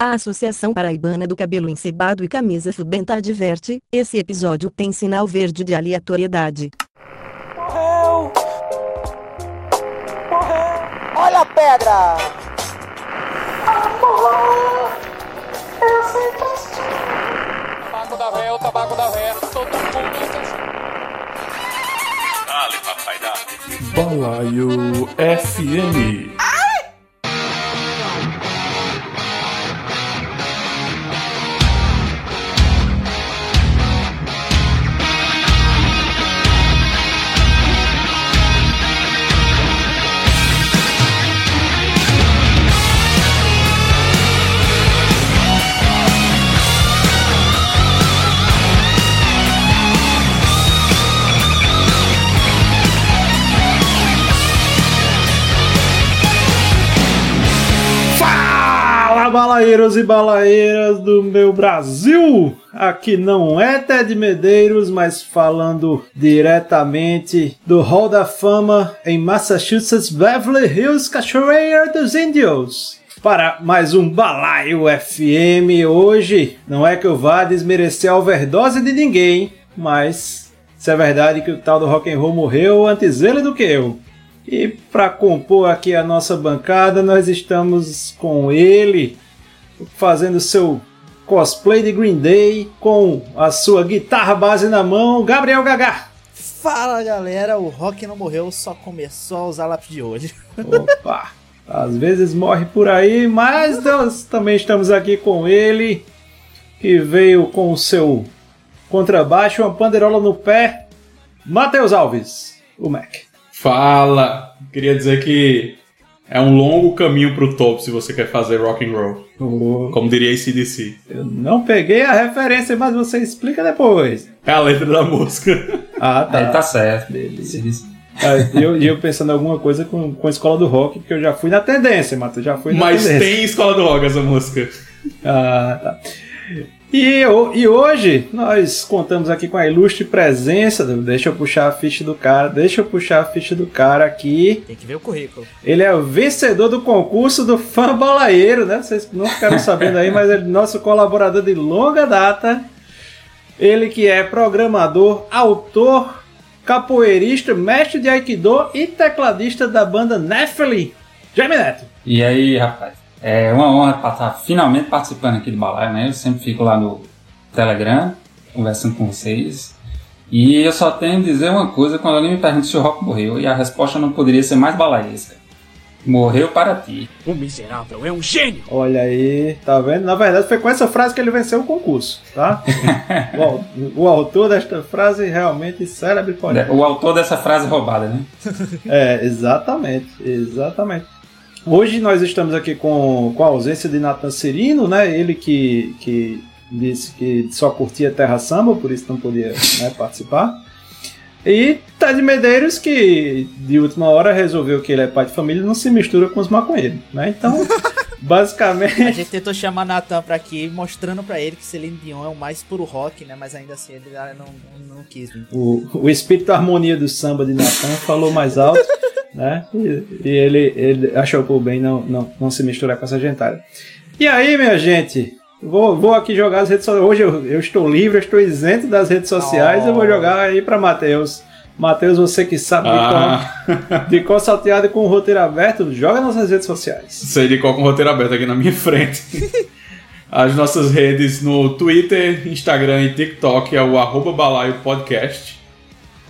A Associação Paraibana do Cabelo Encebado e Camisa Fubenta adverte: esse episódio tem sinal verde de aleatoriedade. Morreu! Morreu! Olha a pedra! Amor! Eu sempre estive. Tabaco da véia, o tabaco da véia, todo mundo Dale, papai, dale. Balaio FM. Balaeiros e balaeiras do meu Brasil! Aqui não é Ted Medeiros, mas falando diretamente do Hall da Fama em Massachusetts, Beverly Hills, Cachoeira dos Índios. Para mais um Balaio FM hoje, não é que eu vá desmerecer a overdose de ninguém, mas se é verdade que o tal do rock and roll morreu antes ele do que eu. E para compor aqui a nossa bancada, nós estamos com ele, fazendo seu cosplay de Green Day, com a sua guitarra base na mão, Gabriel Gagá. Fala galera, o rock não morreu, só começou a usar lápis de olho. Opa! Às vezes morre por aí, mas nós também estamos aqui com ele, que veio com o seu contrabaixo, uma panderola no pé, Matheus Alves, o Mac. Fala! Queria dizer que é um longo caminho pro top se você quer fazer rock and roll. Como diria ACDC. Eu não peguei a referência, mas você explica depois. É a letra da música. Ah, tá. Aí tá certo. Beleza. Ah, E eu, eu pensando em alguma coisa com, com a escola do rock, porque eu já fui na tendência, Matheus. Já fui na Mas tendência. tem escola do rock essa música. Ah, tá. E, e hoje nós contamos aqui com a ilustre presença. do- Deixa eu puxar a ficha do cara. Deixa eu puxar a ficha do cara aqui. Tem que ver o currículo. Ele é o vencedor do concurso do fã balaeiro, né? Vocês não ficaram sabendo aí, mas ele é nosso colaborador de longa data. Ele que é programador, autor, capoeirista, mestre de Aikido e tecladista da banda Nephilim. Jaime Neto. E aí, rapaz, é uma honra estar finalmente participando aqui do Balaio, né? Eu sempre fico lá no Telegram, conversando com vocês. E eu só tenho a dizer uma coisa quando alguém me pergunta se o Rock morreu, e a resposta não poderia ser mais balaesca. Morreu para ti. O miserável é um gênio! Olha aí, tá vendo? Na verdade foi com essa frase que ele venceu o concurso, tá? o, o autor desta frase realmente célebre porém. O autor dessa frase roubada, né? É, exatamente, exatamente. Hoje nós estamos aqui com, com a ausência de Nathan Cirino, né? Ele que, que disse que só curtia Terra Samba, por isso não podia né, participar. E Ted Medeiros, que de última hora resolveu que ele é pai de família e não se mistura com os maconheiros, né? Então, A basicamente, gente tentou chamar Natan pra aqui, mostrando pra ele que Celine Dion é o mais puro rock, né? Mas ainda assim ele ah, não, não, quis vir. o, o espírito da harmonia do samba de Nathan falou mais alto, né? E, e ele, ele achou por bem não, não, não se misturar com essa gentalha. E aí, minha gente? Vou, vou aqui jogar as redes sociais. Hoje eu, eu estou livre, eu estou isento das redes sociais. Eu vou jogar aí para Matheus. Matheus, você que sabe de Ah, qual, de qual salteado com o roteiro aberto, joga nas suas redes sociais. sei de qual com o roteiro aberto aqui na minha frente. As nossas redes no Twitter, Instagram e TikTok é o arroba balaio podcast.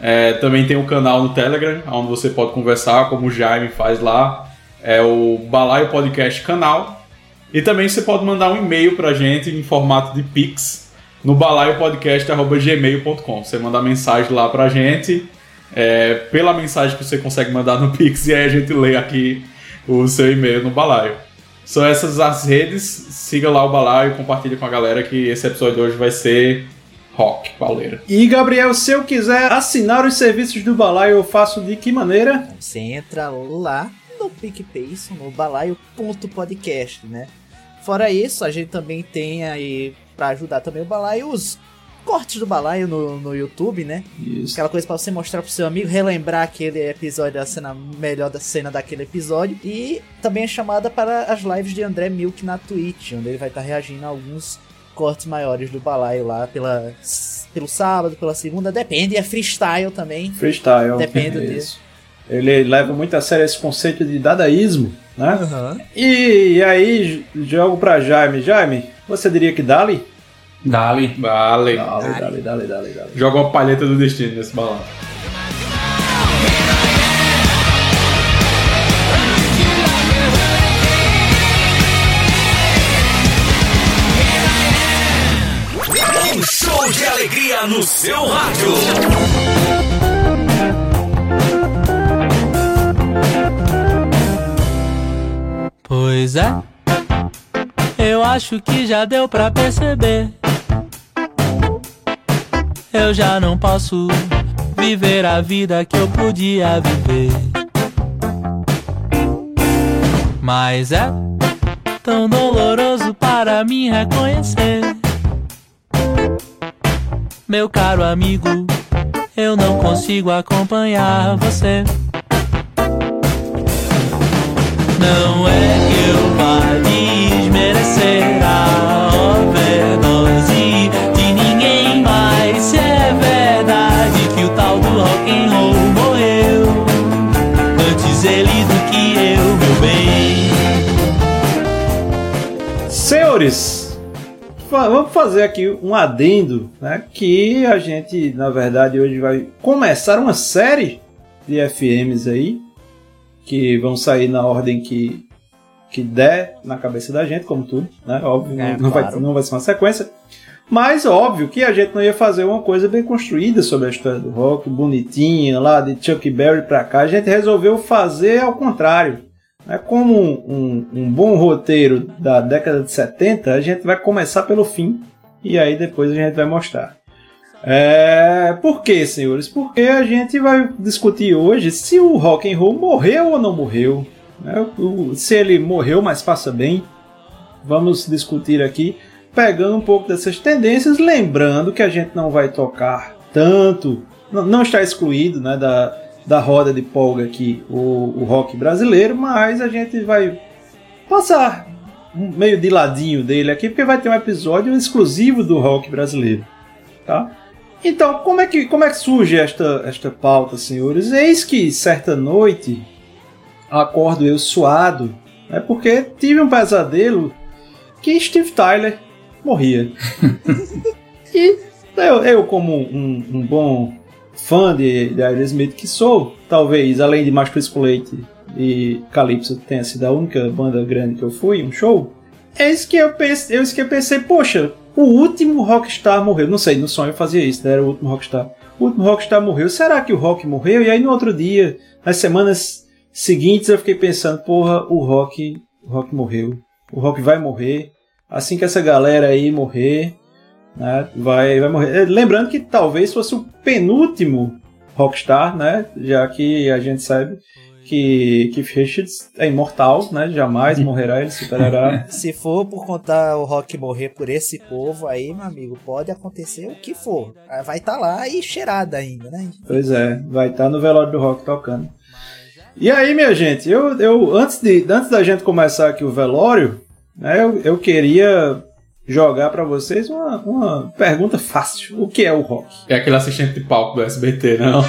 É, também tem o canal no Telegram, onde você pode conversar, como o Jaime faz lá. É o Balaio Podcast Canal. E também você pode mandar um e-mail pra gente em formato de Pix no balaiopodcast.gmail.com. Você manda mensagem lá pra gente, é, pela mensagem que você consegue mandar no Pix, e aí a gente lê aqui o seu e-mail no balaio. São essas as redes, siga lá o balaio, compartilhe com a galera que esse episódio de hoje vai ser rock, pauleira. E Gabriel, se eu quiser assinar os serviços do Balaio, eu faço de que maneira? Você entra lá no PicPay, no balaio.podcast, né? Fora isso, a gente também tem aí, pra ajudar também o balaio, os cortes do balaio no, no YouTube, né? Isso. Aquela coisa pra você mostrar pro seu amigo, relembrar aquele episódio, da cena melhor da cena daquele episódio. E também é chamada para as lives de André Milk na Twitch, onde ele vai estar reagindo a alguns cortes maiores do balaio lá pela, pelo sábado, pela segunda, depende, é freestyle também. Freestyle. Depende é disso. isso. Ele leva muito a sério esse conceito de dadaísmo, né? Aham. E, aí, jogo pra Jaime. Jaime, você diria que Dali? Dali. Dali, Dali, Dali, Dali, Dali. Joga uma palheta do destino nesse balão. No seu rádio. Pois é, eu acho que já deu pra perceber. Eu já não posso viver a vida que eu podia viver. Mas é tão doloroso para mim reconhecer. Meu caro amigo, eu não consigo acompanhar você. Não é que eu vá desmerecer a overdose de ninguém, mas se é verdade que o tal do rock and roll morreu antes ele do que eu, meu bem. Senhores, vamos fazer aqui um adendo, né? Que a gente, na verdade, hoje vai começar uma série de FMs aí que vão sair na ordem que, que der na cabeça da gente, como tudo, né? Óbvio, É, não, não vai, claro. não vai ser uma sequência. Mas óbvio que a gente não ia fazer uma coisa bem construída sobre a história do rock, bonitinha, lá de Chuck Berry pra cá. A gente resolveu fazer ao contrário. Né? Como um, um- bom roteiro da década de 70, a gente vai começar pelo fim e aí depois a gente vai mostrar. É, por quê, senhores? Porque a gente vai discutir hoje se o rock and roll morreu ou não morreu. né? Se ele morreu, mas passa bem. Vamos discutir aqui, pegando um pouco dessas tendências, lembrando que a gente não vai tocar tanto, não, não está excluído né, da, da roda de polga aqui o, o rock brasileiro, mas a gente vai passar meio de ladinho dele aqui, porque vai ter um episódio exclusivo do rock brasileiro. Tá? Então, como é que, como é que surge esta, esta pauta, senhores? Eis que certa noite acordo eu suado, né, porque tive um pesadelo que Steve Tyler morria. e eu, eu como um, um bom fã de, de Aerosmith que sou, talvez além de Mais Frisco Leite e Calypso tenha sido a única banda grande que eu fui, um show, é isso que eu pensei, é isso que eu pensei, poxa, o último rockstar morreu. Não sei, no sonho eu fazia isso, né? era o último rockstar. O último rockstar morreu. Será que o rock morreu? E aí no outro dia, nas semanas seguintes, eu fiquei pensando, porra, o rock, o rock morreu. O rock vai morrer. Assim que essa galera aí morrer, né, vai, vai morrer. Eh, Lembrando que talvez fosse o penúltimo rockstar, né? Já que a gente sabe que Keith Richards é imortal, né? Jamais morrerá, ele superará. Se for por contar o rock morrer por esse povo, aí, meu amigo, pode acontecer o que for. Ah, Vai estar lá e cheirada ainda, né? Pois é, vai estar no velório do rock tocando. E aí, minha gente, eu, eu antes, de, antes da gente começar aqui o velório, né, eu, eu queria jogar pra vocês uma, uma pergunta fácil. O que é o rock? É aquele assistente de palco do SBT, não?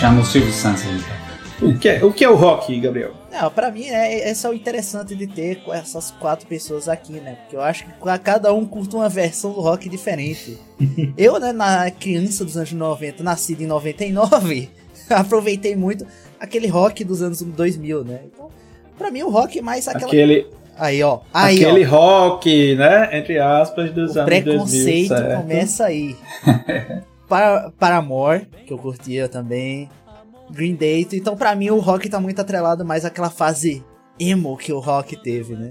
Chama o Silvio Santos aí. cara. O que é, o que é o rock, Gabriel? Não, pra mim é, esse é o interessante de ter com essas quatro pessoas aqui, né? Porque eu acho que ca- cada um curte uma versão do rock diferente. eu, né, na criança dos anos 90, nascido em 99, aproveitei muito aquele rock dos anos 2000, né? Então, pra mim o rock é mais aquela... Aquele, Aí, ó. Aí, aquele ó. rock, né? Entre aspas, dos O anos 2000, preconceito começa aí. para, Paramore, que eu curtia também. Green Day. Então, pra mim, o rock tá muito atrelado mais àquela fase emo que o rock teve, né?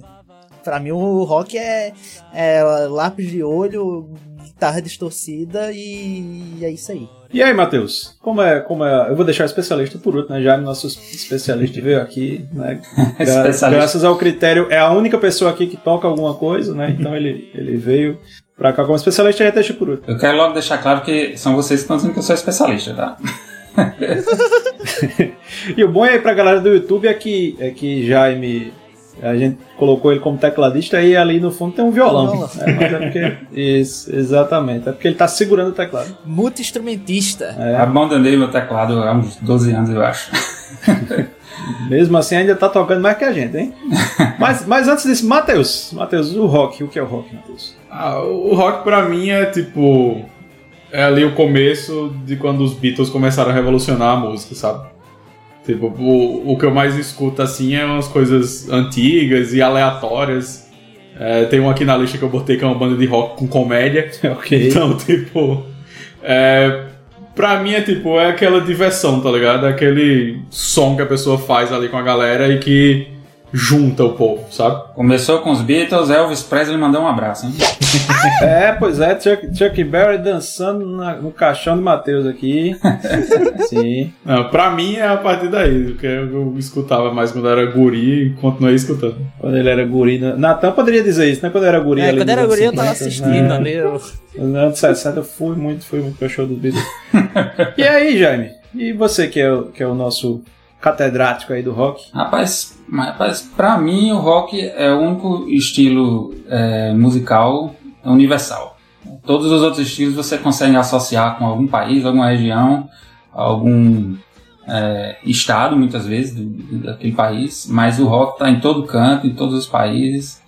Pra mim, o rock é, é lápis de olho, guitarra distorcida e é isso aí. E aí, Matheus? Como é, como é? Eu vou deixar o especialista por último, né? Já nosso especialista veio aqui, né? Gra- Especialista. graças ao critério, é a única pessoa aqui que toca alguma coisa, né? Então ele, ele veio pra cá como especialista e deixa por último. Eu quero logo deixar claro que são vocês que estão dizendo que eu sou especialista, tá? E o bom aí pra galera do YouTube é que, é que Jaime, a gente colocou ele como tecladista e ali no fundo tem um violão. Violão. É, mas é porque, isso, exatamente. É porque ele tá segurando o teclado. Multi-instrumentista. É, Abandonei meu teclado há uns 12 anos, eu acho. mesmo assim ainda tá tocando mais que a gente, hein? mas, mas antes disso, Matheus, Matheus, o rock, o que é o rock, Matheus? Ah, o rock pra mim é tipo. É ali o começo de quando os Beatles começaram a revolucionar a música, sabe? Tipo, o, o que eu mais escuto assim é umas coisas antigas e aleatórias. É, tem um aqui na lista que eu botei que é uma banda de rock com comédia. ok. Então, tipo. É, pra mim é tipo, é aquela diversão, tá ligado? É aquele som que a pessoa faz ali com a galera e que junta o povo, sabe? Começou com os Beatles, Elvis Presley mandou um abraço, hein? É, pois é, Chuck, Chuck Berry dançando na- no caixão de Matheus aqui. Sim. Não, pra mim é a partir daí, porque eu escutava mais quando era guri e continuei escutando. Quando ele era guri. né? Natan poderia dizer isso, né? Quando eu era guri. É, ali quando era guri eu tava 50, assistindo né? ali. eu- Nos anos 60 eu fui muito, fui muito pro show dos Beatles. e aí, Jaime? E você que é, que é o nosso catedrático aí do rock? Rapaz, rapaz, pra mim o rock é o único estilo é, musical universal. Todos os outros estilos você consegue associar com algum país, alguma região, algum é, estado, muitas vezes, do- daquele país, mas o rock está em todo canto, em todos os países,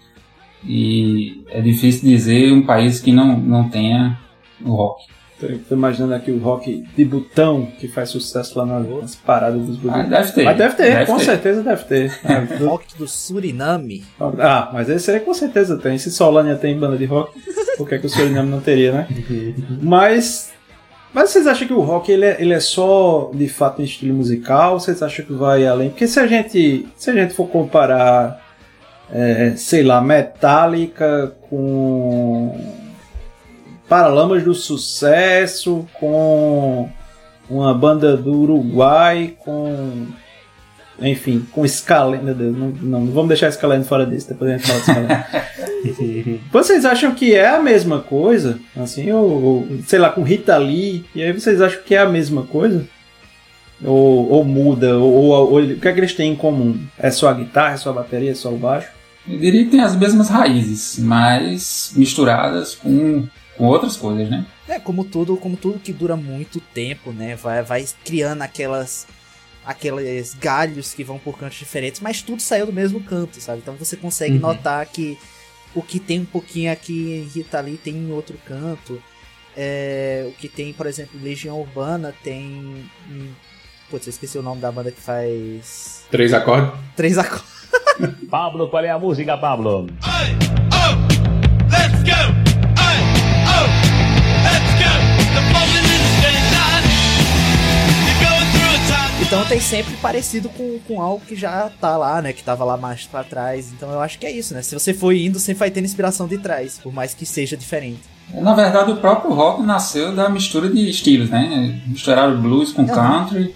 e é difícil dizer um país que não, não tenha o rock. Tô, imaginando aqui o rock de botão que faz sucesso lá nas, nas paradas dos Ah, botões. deve ter. Mas deve ter, Deve com ter. certeza deve ter. Ah, do- Rock do Suriname. Ah, mas esse aí com certeza tem. Se Solânia tem banda de rock, por que, que o Suriname não teria, né? Mas. Mas vocês acham que o rock ele é, ele é só de fato um estilo musical? Vocês acham que vai além? Porque se a gente, se a gente for comparar, é, sei lá, Metallica com Paralamas do Sucesso, com uma banda do Uruguai, com enfim, com Scalene. Meu Deus, não, não, vamos deixar Scalene fora disso, depois a gente fala de Scalene. vocês acham que é a mesma coisa? Assim, ou, ou, sei lá, com Rita Lee, e aí vocês acham que é a mesma coisa? Ou, ou muda? Ou, ou- ou- o que é que eles têm em comum? É só a guitarra, é só a bateria, é só o baixo? Eu diria que tem as mesmas raízes, mas misturadas com, com outras coisas, né? É, como tudo, como tudo que dura muito tempo, né? Vai, vai criando aquelas aqueles galhos que vão por cantos diferentes, mas tudo saiu do mesmo canto, sabe? Então você consegue Uhum. notar que o que tem um pouquinho aqui em Rita Lee tem em outro canto. É, o que tem, por exemplo, Legião Urbana tem. Hum, putz, eu esqueci o nome da banda que faz. Três acordes? Três acordes. Pablo, qual é a música, Pablo? Let's go! Então tem sempre parecido com, com algo que já tá lá, né? Que tava lá mais pra trás. Então eu acho que é isso, né? Se você for indo, sempre vai tendo inspiração de trás, por mais que seja diferente. Na verdade, o próprio rock nasceu da mistura de estilos, né? Misturaram blues com country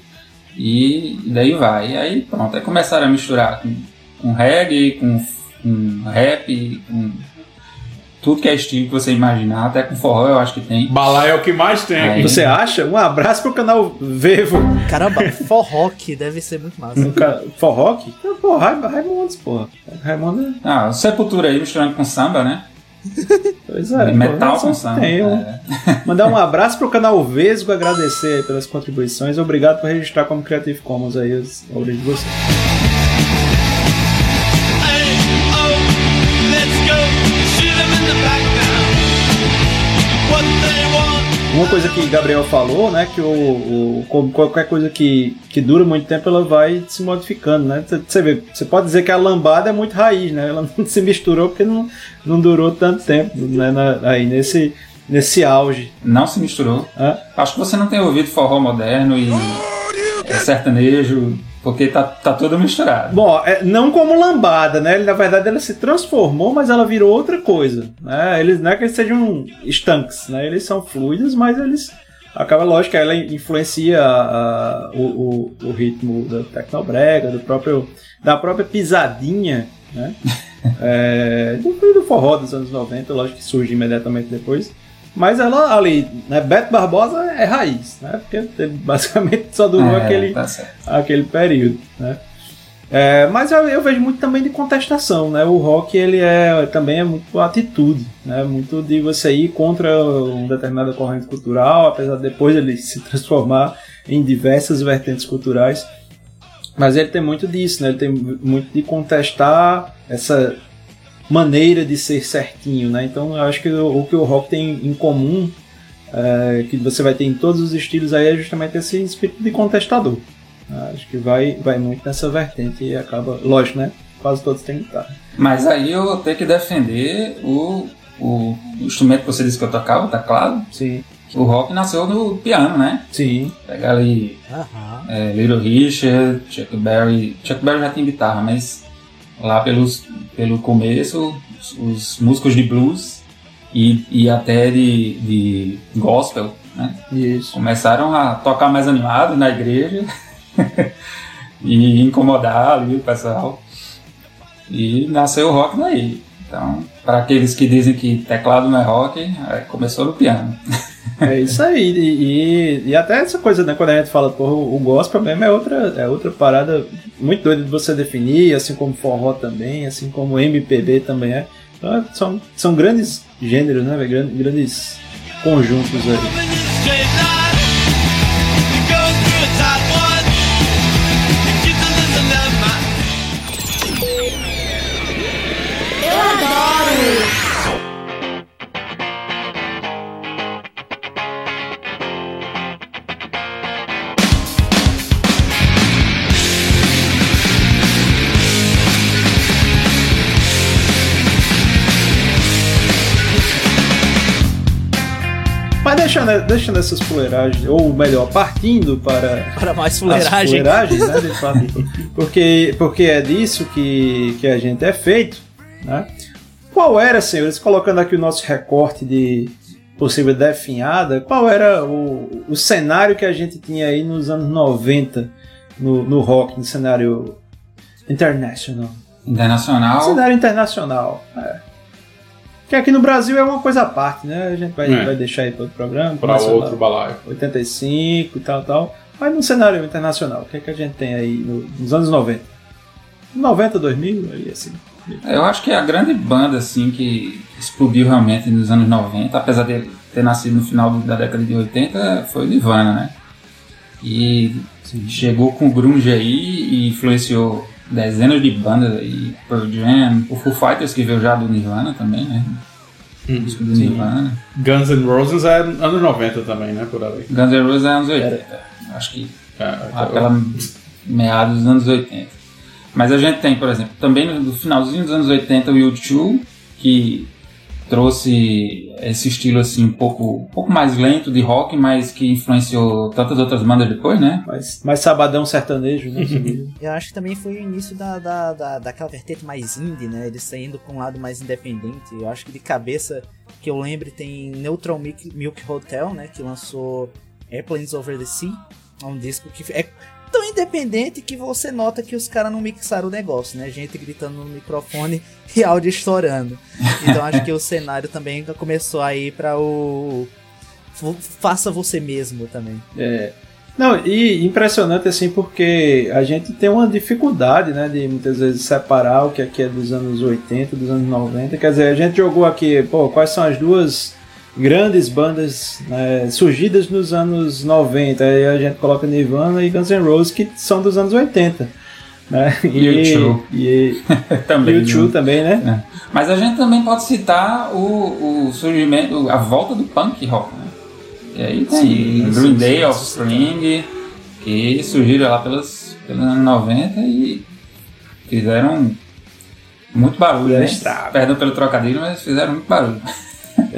e daí vai. E aí pronto, aí começaram a misturar com, com reggae, com, com rap, com tudo que é estilo que você imaginar, até com forró eu acho que tem. Balai é o que mais tem aqui. Aí. Você acha? Um abraço pro canal Vevo. Caramba, forró que deve ser muito massa. No ca- Forrock? Pô, Raim- Raimundos, porra. Raimundo é. Ah, Sepultura aí misturando com samba, né? Pois é. Metal pô, com samba. tem um. é. Mandar um abraço pro canal Vesgo, agradecer aí pelas contribuições. Obrigado por registrar como Creative Commons aí as obras de vocês. Uma coisa que Gabriel falou, né, que o, o- qualquer coisa que, que dura muito tempo, ela vai se modificando, né? Você- vê, você pode dizer que a lambada é muito raiz, né? Ela não se misturou porque não, não durou tanto tempo, né, na- aí nesse, nesse auge. Não se misturou. Hã? Acho que você não tem ouvido forró moderno e sertanejo, porque tá, tá tudo misturado. Bom, é, não como lambada, né? Ele, na verdade, ela se transformou, mas ela virou outra coisa. Né? Eles não é que eles sejam estanques, né? Eles são fluidos, mas eles acaba lógico que ela influencia a- a- o, o- o ritmo da tecnobrega, do próprio da própria pisadinha, né? É, do, do forró dos anos 90, lógico que surge imediatamente depois. Mas ela ali, né, Beto Barbosa é raiz, né? Porque basicamente só durou É, aquele, tá aquele período, né? É, mas eu, eu vejo muito também de contestação, né? O rock ele é também é muito atitude, né? Muito de você ir contra uma determinada corrente cultural, apesar de depois ele se transformar em diversas vertentes culturais. Mas ele tem muito disso, né? Ele tem muito de contestar essa maneira de ser certinho, né? Então eu acho que o, o que o rock tem em comum, é, que você vai ter em todos os estilos aí, é justamente esse espírito de contestador. Acho que vai, vai muito nessa vertente e acaba, lógico, né? Quase todos têm guitarra. Mas aí eu vou ter que defender o, o instrumento que você disse que eu tocava, tá claro? Sim. O rock nasceu no piano, né? Sim. Pegar ali Aham. é, Little Richard, Chuck Berry. Chuck Berry já tem guitarra, mas lá pelos, pelo começo, os, os músicos de blues e, e até de, de gospel, né? Isso. Começaram a tocar mais animado na igreja e incomodar ali o pessoal. E nasceu o rock daí. Então, para aqueles que dizem que teclado não é rock, aí começou no piano. É isso aí. E, e, e até essa coisa, né? Quando a gente fala, porra, o gospel mesmo é outra, é outra parada muito doida de você definir, assim como forró também, assim como MPB também é. Então, são, são grandes gêneros, né? velho? Gran- Grandes conjuntos aí. Deixando, deixando essas fuleiragens, ou melhor, partindo para Para mais fuleiragem. fuleiragens, né, de fato, porque, porque é disso que, que a gente é feito, né? Qual era, senhores, colocando aqui o nosso recorte de possível definhada, qual era o, o cenário que a gente tinha aí nos anos 90 no, no rock, no cenário international? Internacional. Cenário internacional, é. Que aqui no Brasil é uma coisa à parte, né? A gente vai, É. vai deixar aí para outro programa. Lá. outro balaio. 85 e tal, tal. Mas no cenário internacional, o que, é que a gente tem aí no- nos anos 90? 90, 2000, aí assim. Eu acho que a grande banda assim que explodiu realmente nos anos 90, apesar de ter nascido no final da década de 80, foi o Nirvana, né? E chegou com o grunge aí e influenciou dezenas de bandas aí, Pearl Jam, o Foo Fighters que veio já do Nirvana também, né? Uhum. Disco do Sim. Nirvana. Guns N' Roses é anos 90 também, né? Por ali. Guns N' Roses é anos 80. Acho que É, aquela meados dos anos 80. Mas a gente tem, por exemplo, também no, no finalzinho dos anos 80 o U2, que trouxe esse estilo assim um pouco, um pouco mais lento de rock, mas que influenciou tantas outras bandas depois, né? Mais, mais sabadão sertanejo, né? Eu acho que também foi o início da, da, da, daquela vertente mais indie, né? Eles saindo pra um lado mais independente. Eu acho que de cabeça que eu lembro tem Neutral Milk, Milk Hotel, né? Que lançou Airplanes Over the Sea. É um disco que é tão independente que você nota que os caras não mixaram o negócio, né? Gente gritando no microfone e áudio estourando. Então acho que o cenário também começou aí pra o. Faça você mesmo também. É. Não, e impressionante assim, porque a gente tem uma dificuldade, né, de muitas vezes separar o que aqui é dos anos 80, dos anos 90. Quer dizer, a gente jogou aqui, pô, quais são as duas grandes bandas né, surgidas nos anos 90. Aí a gente coloca Nirvana e Guns N' Roses, que são dos anos 80. Né? E, U2. e, também. U2 né? também, né? É. Mas a gente também pode citar o, o surgimento, a volta do punk rock, né? E aí tem Sim, Green Day, Offspring, que surgiram lá pelos, pelos anos 90 e fizeram muito barulho, né? Perdão pelo trocadilho, mas fizeram muito barulho.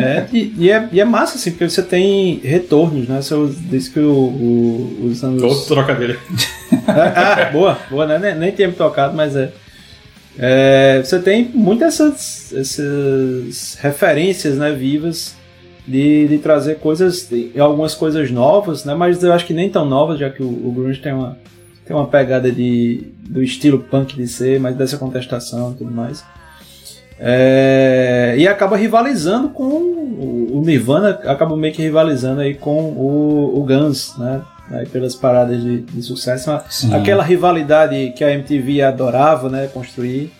É, e, e é, e é massa, assim, porque você tem retornos, né? Você diz que o, o- os anos. Outro trocadilho. ah, ah, boa, boa, né? Nem, nem tinha me tocado, mas é. É, você tem muitas essas, essas referências né, vivas de, de trazer coisas, de- algumas coisas novas, né? Mas eu acho que nem tão novas, já que o, o Grunge tem uma, tem uma pegada de, do estilo punk de ser, mas dessa contestação e tudo mais. É, e acaba rivalizando com o, Nirvana, acaba meio que rivalizando aí com o, o Guns, né? Aí pelas paradas de, de sucesso. Sim. Aquela rivalidade que a MTV adorava, né? Construir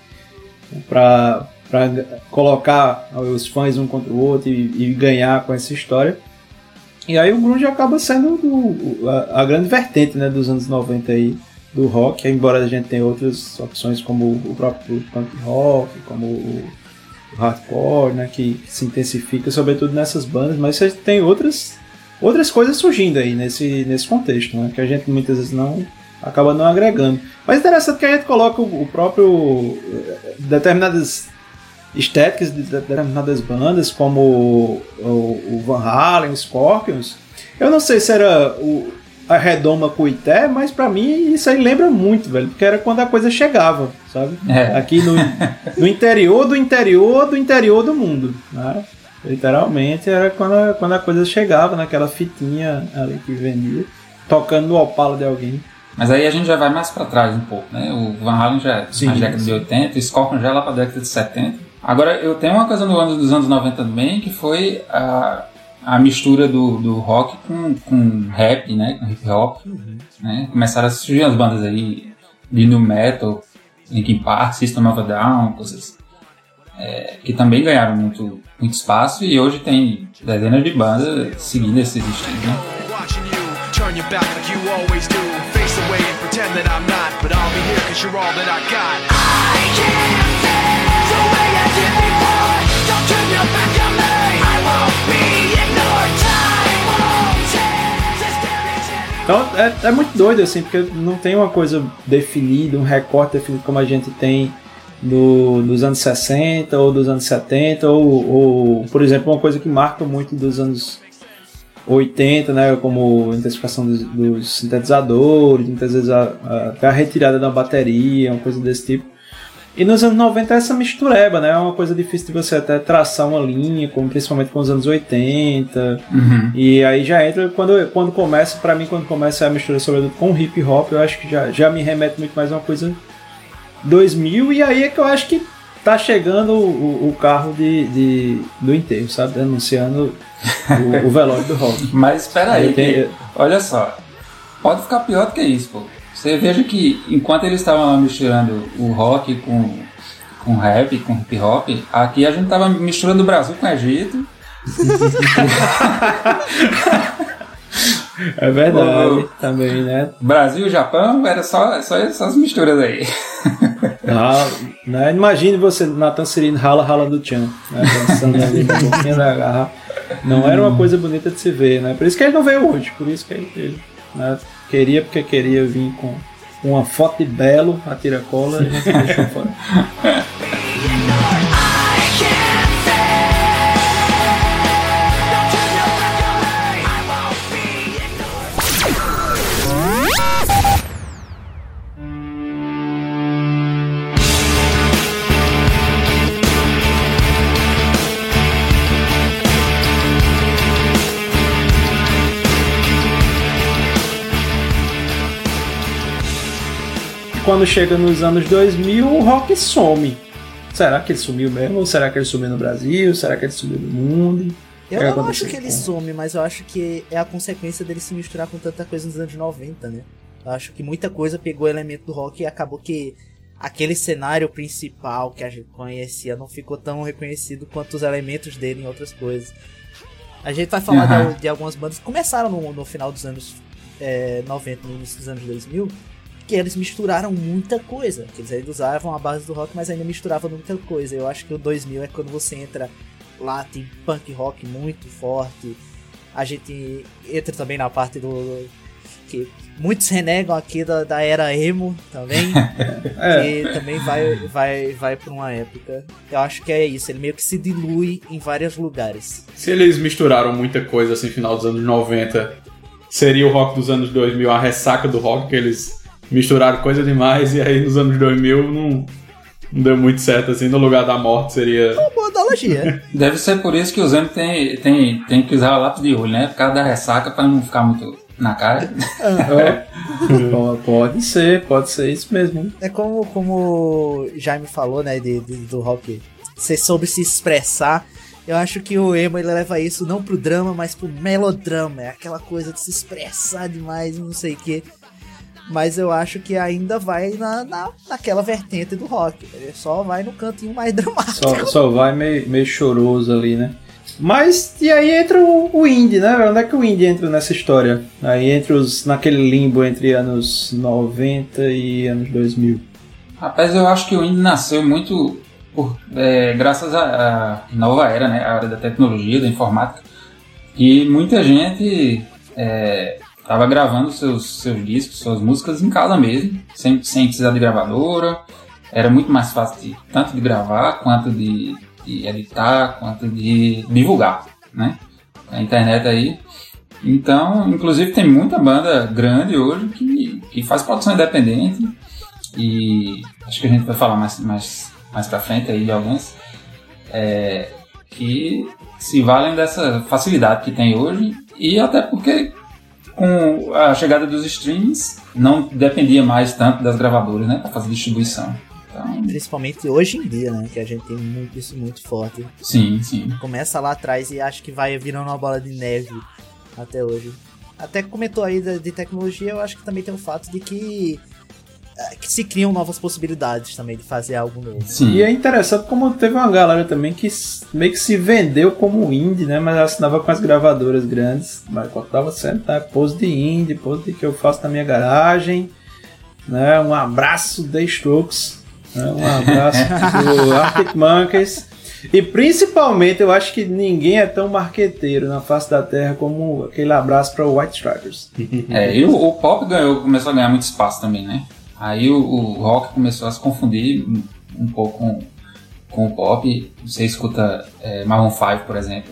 para colocar os fãs um contra o outro e, e ganhar com essa história. E aí o grunge acaba sendo do- a, a grande vertente né, dos anos 90 aí do rock, embora a gente tenha outras opções como o próprio punk rock, como o, hardcore, né, que se intensifica sobretudo nessas bandas, mas você tem outras outras coisas surgindo aí nesse, nesse contexto, né, que a gente muitas vezes não acaba não agregando. Mas interessante que a gente coloca o, próprio eh, determinadas estéticas de determinadas bandas, como o, o, Van Halen, Scorpions. Eu não sei se era o, a Redoma Cuité, mas pra mim isso aí lembra muito, velho, porque era quando a coisa chegava, sabe? É. Aqui no, no interior do interior do interior do mundo, né? Literalmente era quando a, quando a coisa chegava naquela fitinha ali que vendia, tocando no opala de alguém. Mas aí a gente já vai mais pra trás um pouco, né? O Van Halen já é Sim, na década sim. de 80, o Scorpion já é lá pra década de 70. Agora, eu tenho uma coisa no ano dos anos 90 também, que foi a, a mistura do, do rock com, com rap, né? Com hip hop. Né? Começaram a surgir as bandas aí de new metal, Linkin Park, System of a Down, coisas é, que também ganharam muito, muito espaço e hoje tem dezenas de bandas seguindo esses estilos, né? Turn your back on me. I won't be Então é, é muito doido assim, porque não tem uma coisa definida, um recorte definido como a gente tem no, dos anos 60 ou dos anos 70, ou, ou, por exemplo, uma coisa que marca muito dos anos 80, né, como a intensificação dos, dos sintetizadores, muitas vezes a, a, a retirada da bateria, uma coisa desse tipo. E nos anos 90 é essa mistureba, né? É uma coisa difícil de você até traçar uma linha, como principalmente com os anos 80. Uhum. E aí já entra quando, quando começa, pra mim, quando começa a mistura sobretudo com hip hop, eu acho que já, já me remete muito mais a uma coisa 2000. E aí é que eu acho que tá chegando o, o carro de, de, do enterro, sabe? Anunciando o, o velório do rock. Mas espera aí, Aí tem- olha só, pode ficar pior do que isso, pô. Você veja que enquanto eles estavam misturando o rock com, com rap, com hip hop, aqui a gente tava misturando o Brasil com o Egito. É verdade, também, né? Brasil e Japão, era só, só essas misturas aí. Ah, né? Imagine você, Nathan Serino, rala, rala do Chan, né? Dançando ali boquinha da garrafa. Não era uma coisa bonita de se ver, né? Por isso que ele não veio hoje, por isso que ele, né? Queria, porque queria vir com uma foto de belo, a tiracola, a gente deixou fora. Quando chega nos anos 2000, o rock some. Será que ele sumiu mesmo? Ou será que ele sumiu no Brasil? Será que ele sumiu no mundo? Eu não acho que ele com- some, mas eu acho que é a consequência dele se misturar com tanta coisa nos anos 90, né? Eu acho que muita coisa pegou elemento do rock e acabou que aquele cenário principal que a gente conhecia não ficou tão reconhecido quanto os elementos dele em outras coisas. A gente vai falar Aham. de, de algumas bandas que começaram no, no final dos anos é, 90, no início dos anos 2000, que eles misturaram muita coisa. Eles ainda usavam a base do rock, mas ainda misturavam muita coisa. Eu acho que o 2000 é quando você entra lá, tem punk rock muito forte. A gente entra também na parte do. que muitos renegam aqui da, da era emo também. É. Que também vai, vai, vai pra uma época. Eu acho que é isso, ele meio que se dilui em vários lugares. Se eles misturaram muita coisa assim, final dos anos 90, seria o rock dos anos 2000 a ressaca do rock, que eles misturaram coisa demais e aí nos anos 2000 não, não deu muito certo assim, no lugar da morte seria. Uma boa analogia. Deve ser por isso que os anos tem, tem, tem que usar lápis de olho, né? Por causa da ressaca, pra não ficar muito na cara. Ó, pode ser, pode ser isso mesmo. É como, como o Jaime falou, né, de, de- do rock você soube se expressar. Eu acho que o emo ele leva isso não pro drama, mas pro melodrama. É aquela coisa de se expressar demais, não sei o que. Mas eu acho que ainda vai na, na, naquela vertente do rock. Ele só vai no cantinho mais dramático. Só, só vai meio, meio choroso ali, né? Mas e aí entra o, o indie, né? Onde é que o indie entra nessa história? Aí entre os naquele limbo entre anos 90 e anos 2000. Rapaz, eu acho que o indie nasceu muito por, é, graças à nova era, né? A era da tecnologia, da informática. E muita gente estava gravando seus, seus discos, suas músicas em casa mesmo, sem, sem precisar de gravadora. Era muito mais fácil de, tanto de gravar quanto de de editar quanto de divulgar, né? A internet aí. Então, inclusive tem muita banda grande hoje que, que faz produção independente e acho que a gente vai falar mais, mais, mais pra frente aí de alguns é, que se valem dessa facilidade que tem hoje e até porque com a chegada dos streams não dependia mais tanto das gravadoras, né, para fazer distribuição. Então... Principalmente hoje em dia, né? Que a gente tem muito, isso muito forte. Sim, sim. Começa lá atrás e acho que vai virando uma bola de neve até hoje. Até comentou aí de, de tecnologia, eu acho que também tem o fato de que que se criam novas possibilidades também de fazer algo novo. Sim. E é interessante como teve uma galera também que meio que se vendeu como indie, né? Mas assinava com as gravadoras grandes. Mas tava sendo, tá? Pose de indie, pose de que eu faço na minha garagem. Né? Um abraço, The Strokes. Né? Um abraço pro Arctic Monkeys. E principalmente, eu acho que ninguém é tão marqueteiro na face da terra como aquele abraço para o White Stripers. É, e o, o, pop ganhou, começou a ganhar muito espaço também, né? Aí o, o rock começou a se confundir um, um pouco com, com o pop. Você escuta é, Maroon 5, por exemplo.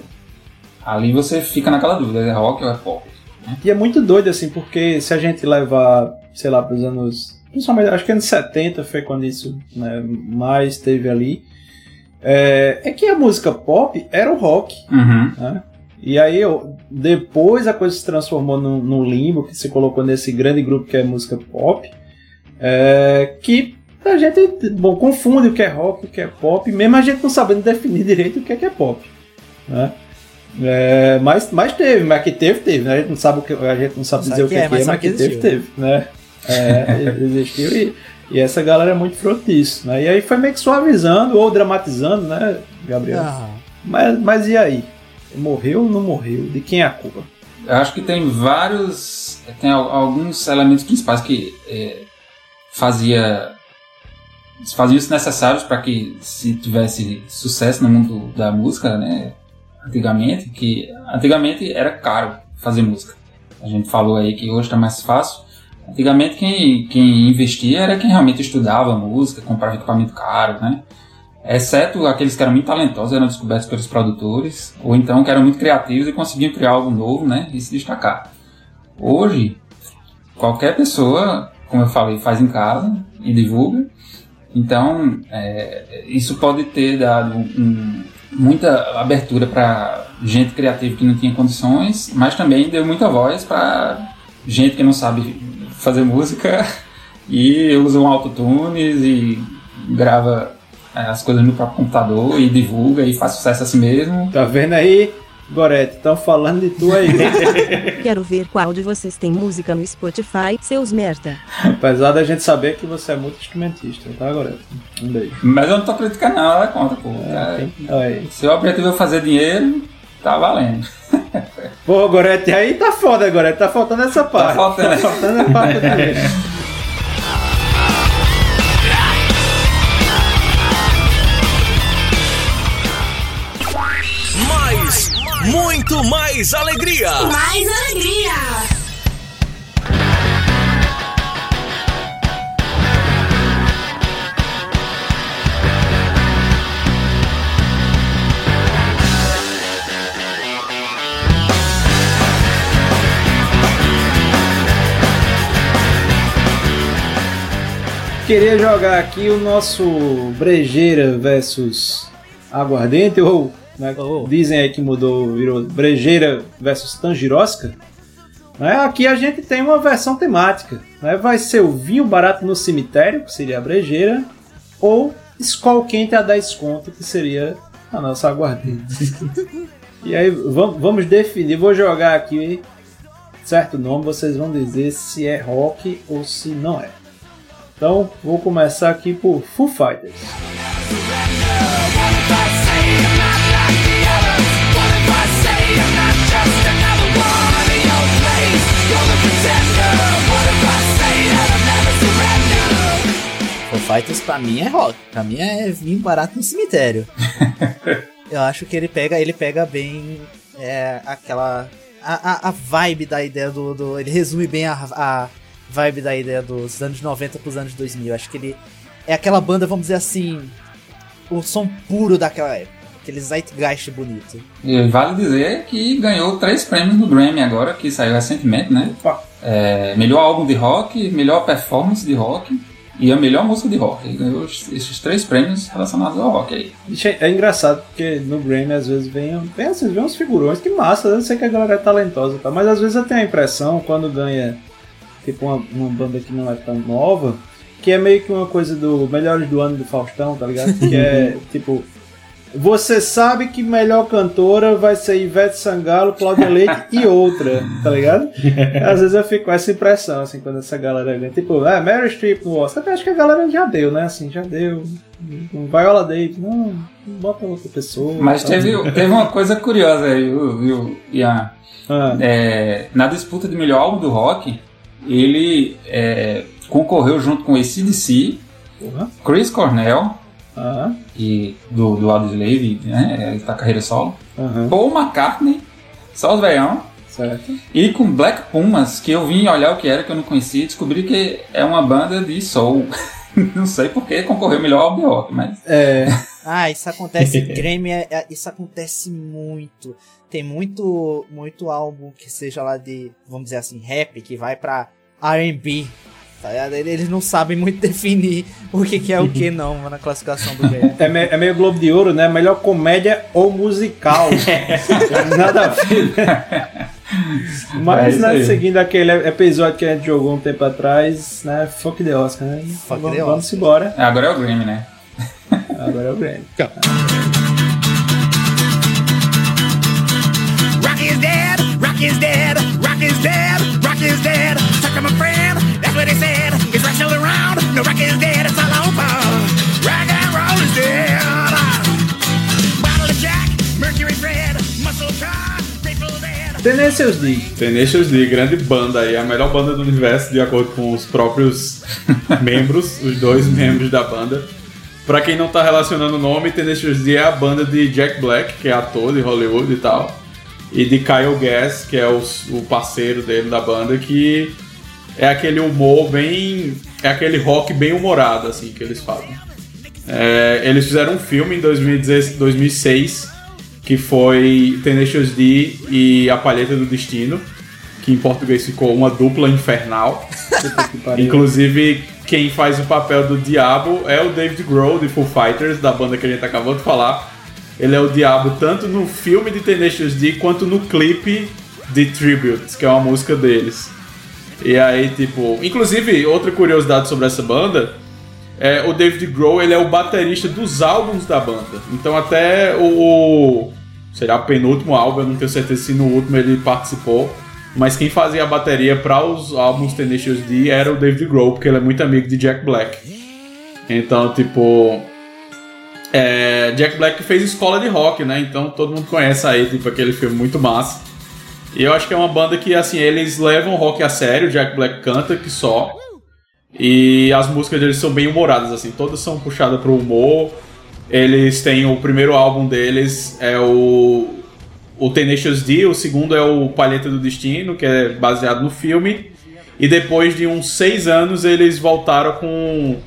Ali você fica naquela dúvida, é rock ou é pop? Né? E é muito doido assim, porque se a gente levar, sei lá, para os anos principalmente acho que anos 70 foi quando isso né, mais teve ali, é, é, que a música pop era o rock. Uhum. Né? E aí, depois a coisa se transformou num, num, limbo, que se colocou nesse grande grupo que é música pop, é, que a gente bom, confunde o que é rock, o que é pop, mesmo a gente não sabendo definir direito o que é, que é pop. Né? É, mas, mas teve, mas que teve, teve. Né? A gente não sabe, o que, a gente não sabe dizer o que é, que é, mas que teve, teve. Né? É, existiu e, e, essa galera é muito fruto disso, né? E aí foi meio que suavizando ou dramatizando, né, Gabriel? Ah. Mas, mas e aí? Morreu ou não morreu? De quem é a culpa? Eu acho que tem vários. Tem alguns elementos principais que é, fazia. faziam isso necessários para que se tivesse sucesso no mundo da música, né? Antigamente, que antigamente era caro fazer música. A gente falou aí que hoje está mais fácil, Antigamente quem, quem investia era quem realmente estudava música, comprava equipamento caro, né? Exceto aqueles que eram muito talentosos, eram descobertos pelos produtores, ou então que eram muito criativos e conseguiam criar algo novo, né? E se destacar. Hoje, qualquer pessoa, como eu falei, faz em casa e divulga. Então, é, isso pode ter dado um, muita abertura para gente criativa que não tinha condições, mas também deu muita voz para gente que não sabe fazer música e usa um autotunes e grava é, as coisas no próprio computador e divulga e faz sucesso assim mesmo. Tá vendo aí? Gorete, estão falando de tu aí. Quero ver qual de vocês tem música no Spotify, seus merda. Apesar da gente saber que você é muito instrumentista, tá, Gorete? Um beijo. Mas eu não tô criticando não, é conta, pô. É, é, se o objetivo é fazer dinheiro, tá valendo. Pô, Gorete, aí tá foda, Gorete. Tá faltando essa tá parte. Tá faltando, tá faltando a parte muito mais alegria. Mais alegria. queria jogar aqui o nosso Brejeira versus Aguardente, ou né, oh. dizem aí que mudou, virou Brejeira versus Tangirósca. Né, aqui a gente tem uma versão temática. Né, vai ser o vinho barato no cemitério, que seria a brejeira, ou Skol quente a 10 conto, que seria a nossa aguardente. e aí vamos definir, vou jogar aqui certo nome, vocês vão dizer se é rock ou se não é. Então, vou começar aqui por Foo Fighters. Fighters pra mim é rock. Pra mim é vinho barato no cemitério. Eu acho que ele pega, ele pega bem é, aquela. A, a, a vibe da ideia do, do. Ele resume bem a, a vibe da ideia dos anos 90 pros anos 2000. Eu acho que ele é aquela banda, vamos dizer assim. O som puro daquela época. Aquele zeitgeist bonito. E vale dizer que ganhou três prêmios no Grammy agora, que saiu recentemente, né? É, melhor álbum de rock, melhor performance de rock e a melhor música de rock. Ele ganhou esses três prêmios relacionados ao rock aí. É, é engraçado porque no Grammy às vezes vem, vem, às vezes vem uns figurões que massa, eu sei que a galera é talentosa, tá? mas às vezes eu tenho a impressão quando ganha tipo uma, uma banda que não é tão nova, que é meio que uma coisa do Melhores do Ano do Faustão, tá ligado? Que é tipo. Você sabe que melhor cantora vai ser Ivete Sangalo, Cláudia Leite e outra, tá ligado? Às vezes eu fico com essa impressão, assim, quando essa galera ganha. Tipo, ah, Mary Streep no Oscar. Acho que a galera já deu, né? Assim, já deu. Viola Davis, não, bota outra pessoa. Mas tá? teve, teve uma coisa curiosa aí, viu, Ian? Ah. É, na disputa de melhor álbum do rock, ele é, concorreu junto com ACDC, Porra. Chris Cornell, Aham. e do, do Audioslave, né? Ele tá carreira solo. Aham. Paul McCartney, só os veião. Certo. E com Black Pumas, que eu vim olhar o que era que eu não conhecia e descobri que é uma banda de soul. não sei porque concorreu melhor de rock, mas. É. Ah, isso acontece, Grammy, é- é- isso acontece muito. Tem muito, muito álbum que seja lá de, vamos dizer assim, rap, que vai pra R&B. Tá ligado? Eles não sabem muito definir o que, que é o que não na classificação do Grammy. É, me- é meio Globo de Ouro, né? Melhor comédia ou musical. Nada a ver. É Mas, isso né, seguindo aquele episódio que a gente jogou um tempo atrás, né? Fuck the Oscar, né? Fuck vamos, the vamos Oscar. embora. Agora é o Grammy, né? Agora é o Grammy. Rock is dead, rock is dead, rock is dead, rock is dead. Suck my friend, no rock is dead, it's all over. Rock and roll is dead. Bottle of Jack, Mercury Red, Muscle Car, Grateful Dead. Tenacious D. Tenacious D, grande banda aí, a melhor banda do universo, de acordo com os próprios membros, os dois membros da banda. Pra quem não tá relacionando o nome, Tenacious D é a banda de Jack Black, que é ator de Hollywood e tal, e de Kyle Gass, que é o, o parceiro dele da banda, que é aquele humor bem. é aquele rock bem humorado, assim, que eles fazem. É, eles fizeram um filme em 2016 2006 que foi Tenacious D e A Palheta do Destino, que em português ficou uma dupla infernal. Inclusive, quem faz o papel do diabo é o David Grohl, de Foo Fighters, da banda que a gente acabou de falar. Ele é o diabo tanto no filme de Tenacious D quanto no clipe de Tribute, que é uma música deles. E aí, tipo... Inclusive, outra curiosidade sobre essa banda é, o David Grohl ele é o baterista dos álbuns da banda. Então até o, o será o penúltimo álbum, eu não tenho certeza se no último ele participou, mas quem fazia a bateria para os álbuns Tenacious D era o David Grohl, porque ele é muito amigo de Jack Black. Então, tipo, é, Jack Black fez escola de rock, né? Então todo mundo conhece aí, tipo, aquele filme muito massa. E eu acho que é uma banda que, assim, eles levam rock a sério, Jack Black canta que só. E as músicas deles são bem humoradas, assim, todas são puxadas pro humor. Eles têm o primeiro álbum deles, é o, o Tenacious D, o segundo é o Palheta do Destino, que é baseado no filme. E depois de uns seis anos eles voltaram com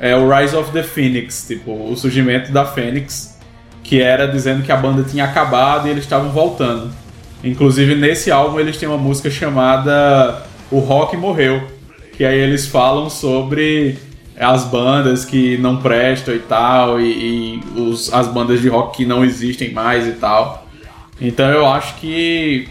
é, o Rise of the Phoenix, tipo, o surgimento da Fênix, que era dizendo que a banda tinha acabado e eles estavam voltando. Inclusive nesse álbum eles têm uma música chamada O Rock Morreu, que aí eles falam sobre as bandas que não prestam e tal, e, e os, as bandas de rock que não existem mais e tal. Então eu acho que,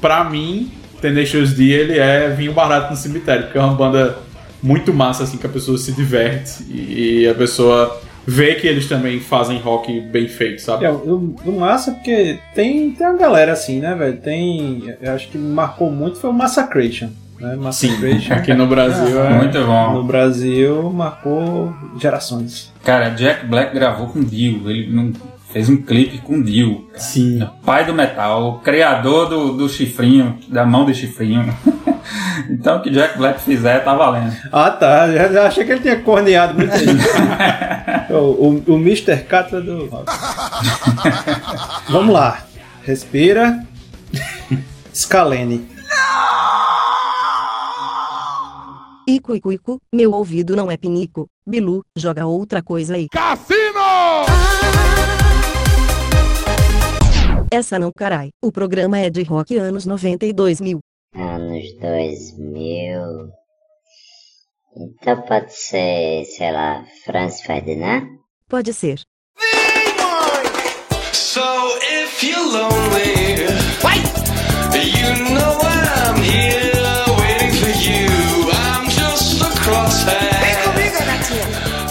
pra mim, Tenacious D ele é vinho barato no cemitério, porque é uma banda muito massa, assim, que a pessoa se diverte e, e a pessoa ver que eles também fazem rock bem feito, sabe? É, o, o massa é porque tem, tem uma galera assim, né, velho? Tem. Eu acho que marcou muito foi o Massacration. Né? Massacration. Aqui no Brasil é. Muito bom. No Brasil marcou gerações. Cara, Jack Black gravou com Dio. Ele não fez um clipe com Dio. cara. Sim. Pai do metal, o criador do, do chifrinho, da mão de chifrinho. então o que Jack Black fizer tá valendo. Ah tá, já, já achei que ele tinha corneado muito o, o, o Mr. Catra do. Vamos lá. Respira. Scalene. Ico, ico, ico, meu ouvido não é pinico. Bilu, joga outra coisa aí. Essa não carai. O programa é de rock anos 92 mil. Anos 2000. Então pode ser, sei lá, Franz Ferdinand? Pode ser. So if you're lonely, you know I'm here waiting for you. I'm just a crosshair. I'm just a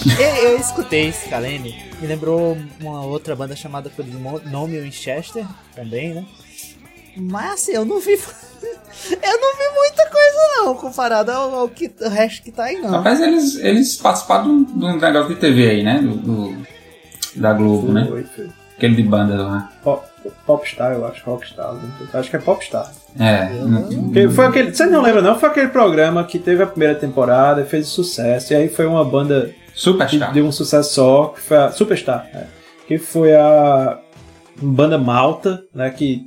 Eu, eu escutei Scalene, me lembrou uma outra banda chamada mo- nome Winchester, também, né? Mas assim, eu não vi. eu não vi muita coisa não, comparado ao, ao que, o resto que tá aí, não. Rapaz, eles, eles participaram de um negócio de TV aí, né? Do, do- da Globo, né? Foi, foi. Aquele de banda lá. Pop, Popstar, eu acho. Rockstar. Acho que é Popstar. É. Foi aquele, você não lembra não? Foi aquele programa que teve a primeira temporada, fez sucesso, e aí foi uma banda que Superstar. deu um sucesso só, que foi a Superstar, é, que foi a banda Malta, né, que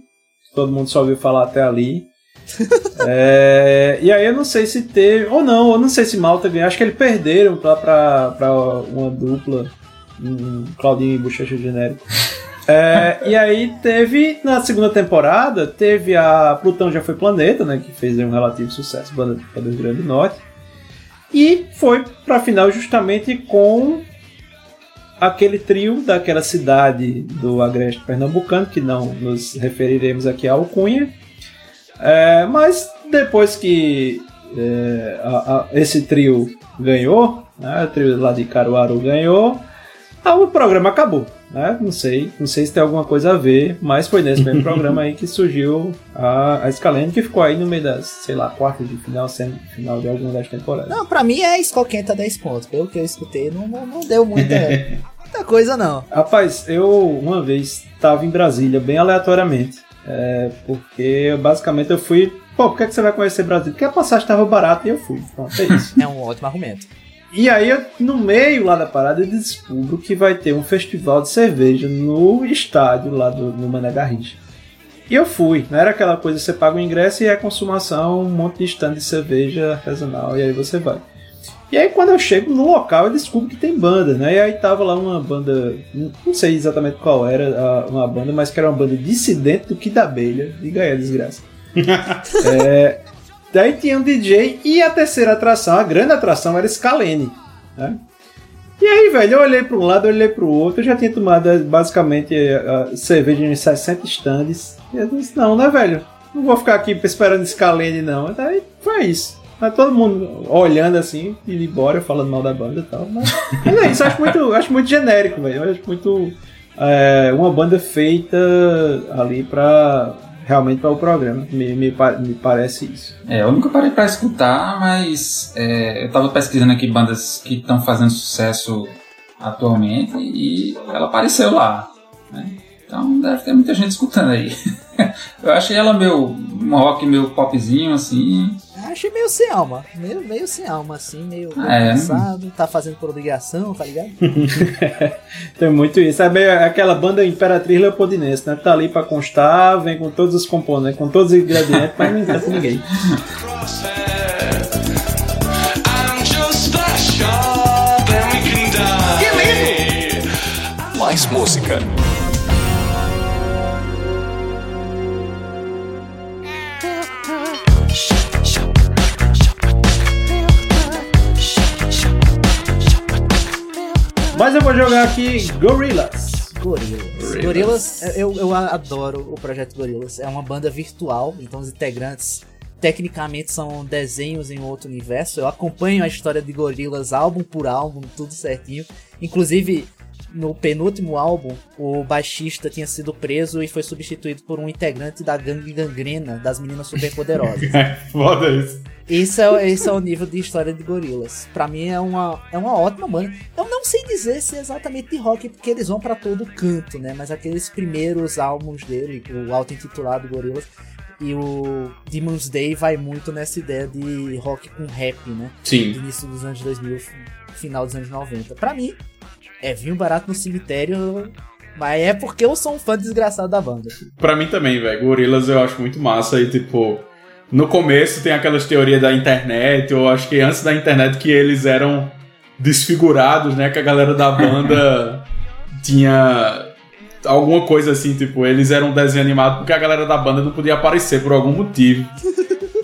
todo mundo só ouviu falar até ali. É, e aí eu não sei se teve, ou não, eu não sei se Malta ganhou, acho que eles perderam pra, pra, pra uma dupla, um Claudinho e Bochecha genérico. É, e aí teve, na segunda temporada, teve a Plutão Já Foi Planeta, né, que fez um relativo sucesso, banda do Rio Grande do Norte. E foi pra final justamente com aquele trio daquela cidade do Agreste Pernambucano, que não nos referiremos aqui ao Cunha. É, mas depois que é, a- a- esse trio ganhou, né, o trio lá de Caruaru ganhou, ah, o programa acabou. Né? Não sei, não sei se tem alguma coisa a ver, mas foi nesse mesmo programa aí que surgiu a, a Scalene, que ficou aí no meio das, sei lá, quartas de final, semifinal de alguma das temporadas. Não, pra mim é escolquenta 10 pontos. Pelo que eu escutei, não, não, não deu muita, muita coisa, não. Rapaz, eu uma vez estava em Brasília, bem aleatoriamente, é, porque basicamente eu fui. Pô, por que, que você vai conhecer Brasília? Porque a passagem estava barata e eu fui. Pronto, é isso. É um ótimo argumento. E aí, no meio lá da parada, eu descubro que vai ter um festival de cerveja no estádio lá do, no Mané Garrincha. E eu fui, não era aquela coisa, você paga o ingresso e é consumação, um monte de stand de cerveja artesanal, e aí você vai. E aí quando eu chego no local, eu descubro que tem banda, né? E aí tava lá uma banda, não sei exatamente qual era a- uma banda, mas que era uma banda dissidente do que da abelha. Diga aí a desgraça. É, daí tinha um DJ e a terceira atração, a grande atração era Scalene, né? E aí, velho, eu olhei para um lado, olhei para o outro, eu já tinha tomado eh, basicamente a cerveja em 60 stands. E eu disse, não, né, velho? Não vou ficar aqui esperando Scalene, não. Daí foi isso. Tá todo mundo olhando assim, e embora, falando mal da banda e tal. Mas, mas é isso, acho muito, acho muito genérico, velho. Acho muito. é, uma banda feita ali pra. Realmente para o programa. Me, me, me parece isso. É, eu nunca parei pra escutar, mas é, eu tava pesquisando aqui bandas que estão fazendo sucesso atualmente e ela apareceu lá. né? Então deve ter muita gente escutando aí. eu achei ela meio rock meio popzinho assim. Achei meio sem alma. Meio, meio sem alma, assim, meio, É. cansado. Tá fazendo por obrigação, tá ligado? Tem muito isso. É meio aquela banda Imperatriz Leopoldinense, né? Tá ali pra constar, vem com todos os componentes, com todos os ingredientes, mas não interessa ninguém. I'm just a shot, then we can die. Mais música. Mas eu vou jogar aqui Gorillaz. Gorillaz. Gorillaz, eu, eu adoro o projeto Gorillaz. É uma banda virtual, então os integrantes tecnicamente são desenhos em outro universo. Eu acompanho a história de Gorillaz álbum por álbum, tudo certinho. Inclusive, no penúltimo álbum, o baixista tinha sido preso e foi substituído por um integrante da gangue gangrena das meninas superpoderosas. É foda isso. Esse é, esse é o nível de história de Gorillaz. Pra mim é uma, é uma ótima banda. Eu não sei dizer se é exatamente de rock, porque eles vão pra todo canto, né? Mas aqueles primeiros álbuns dele, o auto-intitulado Gorillaz, e o Demon's Day vai muito nessa ideia de rock com rap, né? Sim. Do início dos anos 2000, final dos anos 90. Pra mim, é vinho barato no cemitério, mas é porque eu sou um fã desgraçado da banda. Pra mim também, velho. Gorilas eu acho muito massa e, tipo, no começo tem aquelas teorias da internet, eu acho que antes da internet que eles eram desfigurados, né? Que a galera da banda tinha alguma coisa assim, tipo, eles eram um desenho animado porque a galera da banda não podia aparecer por algum motivo.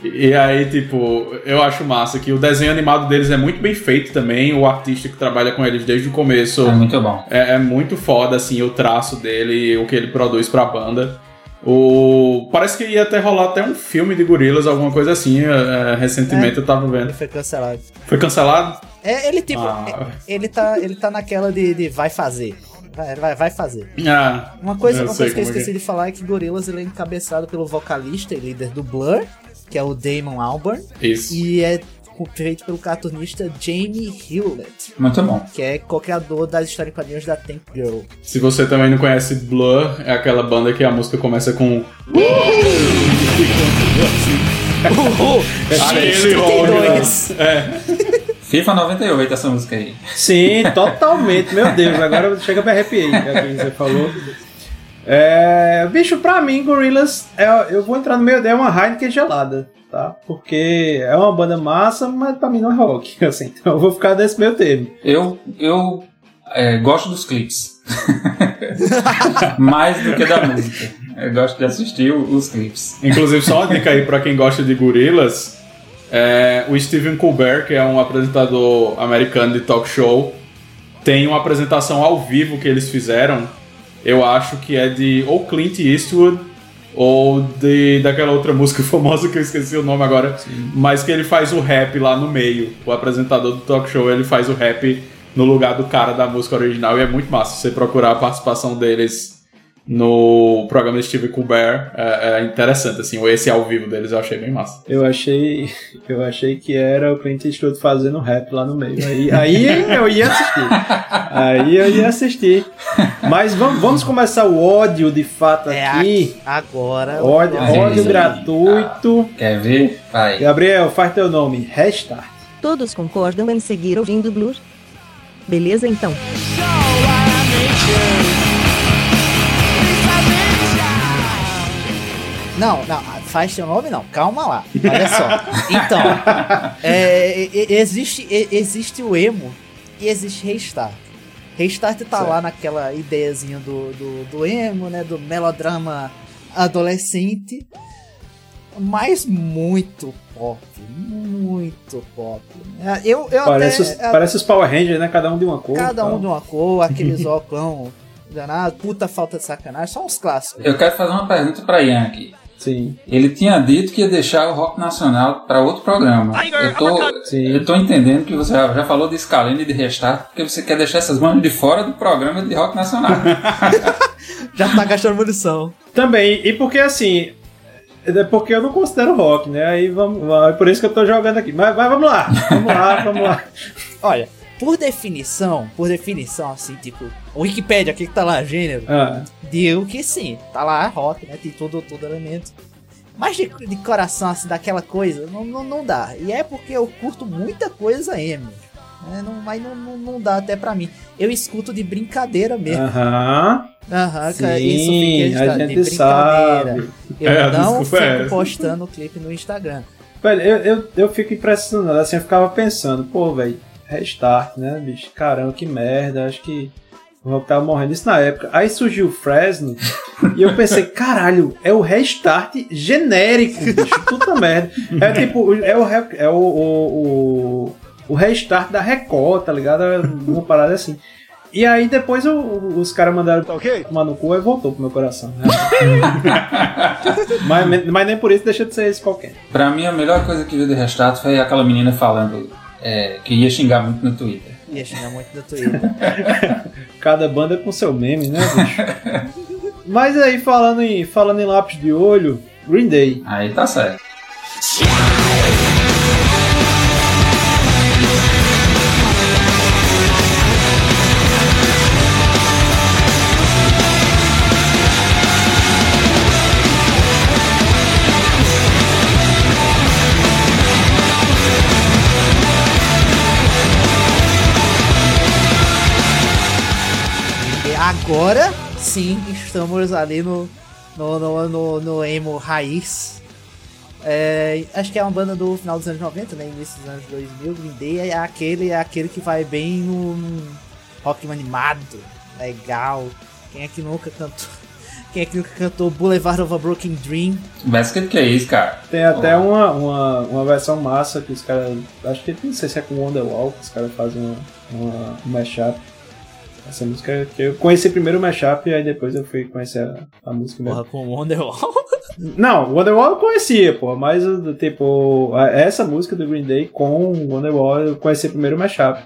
E aí, tipo, eu acho massa que o desenho animado deles é muito bem feito também. O artista que trabalha com eles desde o começo É muito bom. é, é muito foda, assim, o traço dele, o que ele produz pra banda. O... Parece que ia até rolar até um filme de gorilas, alguma coisa assim. é, recentemente eu tava vendo. Ele foi cancelado. Foi cancelado? É, ele tipo, Ah. é- ele tá, ele tá naquela de, de vai fazer. Vai, vai, vai fazer. Ah, Uma coisa, uma coisa que eu é esqueci de falar é que Gorillaz ele é encabeçado pelo vocalista e líder do Blur, que é o Damon Albarn. Isso. E é feito pelo cartunista Jamie Hewlett, Muito bom. que é co-criador das histórias em quadrinhos da Tank Girl. Se você também não conhece Blur, é aquela banda que a música começa com. Aquele rock, né? 32. É. FIFA 98, essa música aí. Sim, totalmente. Meu Deus, agora chega me arrepiei aquilo que você falou. É, bicho, pra mim, Gorillaz, é, eu vou entrar no meio dela, é uma Heineken gelada, tá? Porque é uma banda massa, mas pra mim não é rock, assim. Então eu vou ficar nesse meio termo. Eu, eu é, gosto dos clipes. Mais do que da música. Eu gosto de assistir os clipes. Inclusive, só uma dica aí pra quem gosta de gorilas. É, o Stephen Colbert, que é um apresentador americano de talk show, tem uma apresentação ao vivo que eles fizeram. Eu acho que é de ou Clint Eastwood ou de daquela outra música famosa que eu esqueci o nome agora, mas que ele faz o rap lá no meio. O apresentador do talk show ele faz o rap no lugar do cara da música original e é muito massa. Se você procurar a participação deles no programa de Steve Colbert, é, é interessante assim. Esse ao vivo deles eu achei bem massa. Eu achei, eu achei que era o Clint Eastwood fazendo rap lá no meio. Aí, aí eu ia assistir. Aí eu ia assistir. Mas vamos, vamos começar o ódio de fato É aqui. a- agora. Ódio, É ódio gratuito. Quer ver? Vai. Gabriel, faz teu nome. Restart. Todos concordam em seguir ouvindo Blur? Beleza então. Não, não, faz seu nome não, calma lá. Olha só. Então, é, existe, existe o emo e existe restart. Restart tá lá naquela ideiazinha do, do, do emo, né? Do melodrama adolescente. Mas muito pop. Muito pop. É, Eu, eu Parece, até, os, parece os Power Rangers, né? Cada um de uma cor. Cada um tal. de uma cor, aqueles óculos danado, puta falta de sacanagem, só uns clássicos. Eu quero fazer uma pergunta pra Ian aqui. Sim. Ele tinha dito que ia deixar o rock nacional para outro programa. Eu tô, Sim. eu tô entendendo que você já já falou de Scalene e de Restart, porque você quer deixar essas bandas de fora do programa de rock nacional. Já tá gastando munição. Também, e porque assim. É porque eu não considero rock, né? Aí vamos. É por isso que eu tô jogando aqui. Mas, mas vamos lá. Vamos lá, vamos lá. Olha, por definição, por definição, assim, tipo, Wikipedia, aqui que tá lá, gênero, Ah, digo que sim, tá lá rock, né? Tem todo, todo elemento. Mas de, de coração, assim, daquela coisa, não, não, não dá. E é porque eu curto muita coisa emo. Né? Não, mas não, não, não dá até pra mim. Eu escuto de brincadeira mesmo. Aham. Aham, cara, Sim, isso fica a de gente brincadeira. sabe. Eu É, não é fico essa. postando o clipe no Instagram. Velho, eu, eu, eu fico impressionado, assim, eu ficava pensando, pô, velho, restart, né, bicho? Caramba, que merda, acho que o rock tava morrendo. Isso na época. Aí surgiu o Fresno e eu pensei, caralho, é o restart genérico, bicho, puta merda. É tipo, é o, é o, o, o, o restart da Record, tá ligado? É Uma parada assim. E aí depois os caras mandaram tomar no cu e voltou pro meu coração. né? mas, mas nem por isso deixa de ser esse qualquer. Pra mim, a melhor coisa que veio do Restart foi aquela menina falando é, que ia xingar muito no Twitter. Ia xingar muito no Twitter. Cada banda com seu meme, né, bicho? Mas aí, falando em, falando em lápis de olho, Green Day. Aí tá certo. Agora sim estamos ali no, no, no, no, no emo raiz. É, acho que é uma banda do final dos anos 90, né? Início dos anos 2000. Green Day é aquele, é aquele que vai bem no, no rock animado, legal. Quem é que nunca cantou? Quem é que nunca cantou Boulevard of a Broken Dream? Basket que é isso, cara. Tem até uma, uma, uma versão massa que os caras. Acho que não sei se é com Wonderwall, que os caras fazem uma, uma, um mashup. Essa música que eu conheci primeiro o mashup e aí depois eu fui conhecer a, a música mesmo. Porra, com Wonderwall. Não, Wonderwall eu conhecia, pô, mas tipo, essa música do Green Day com Wonderwall eu conheci primeiro o mashup.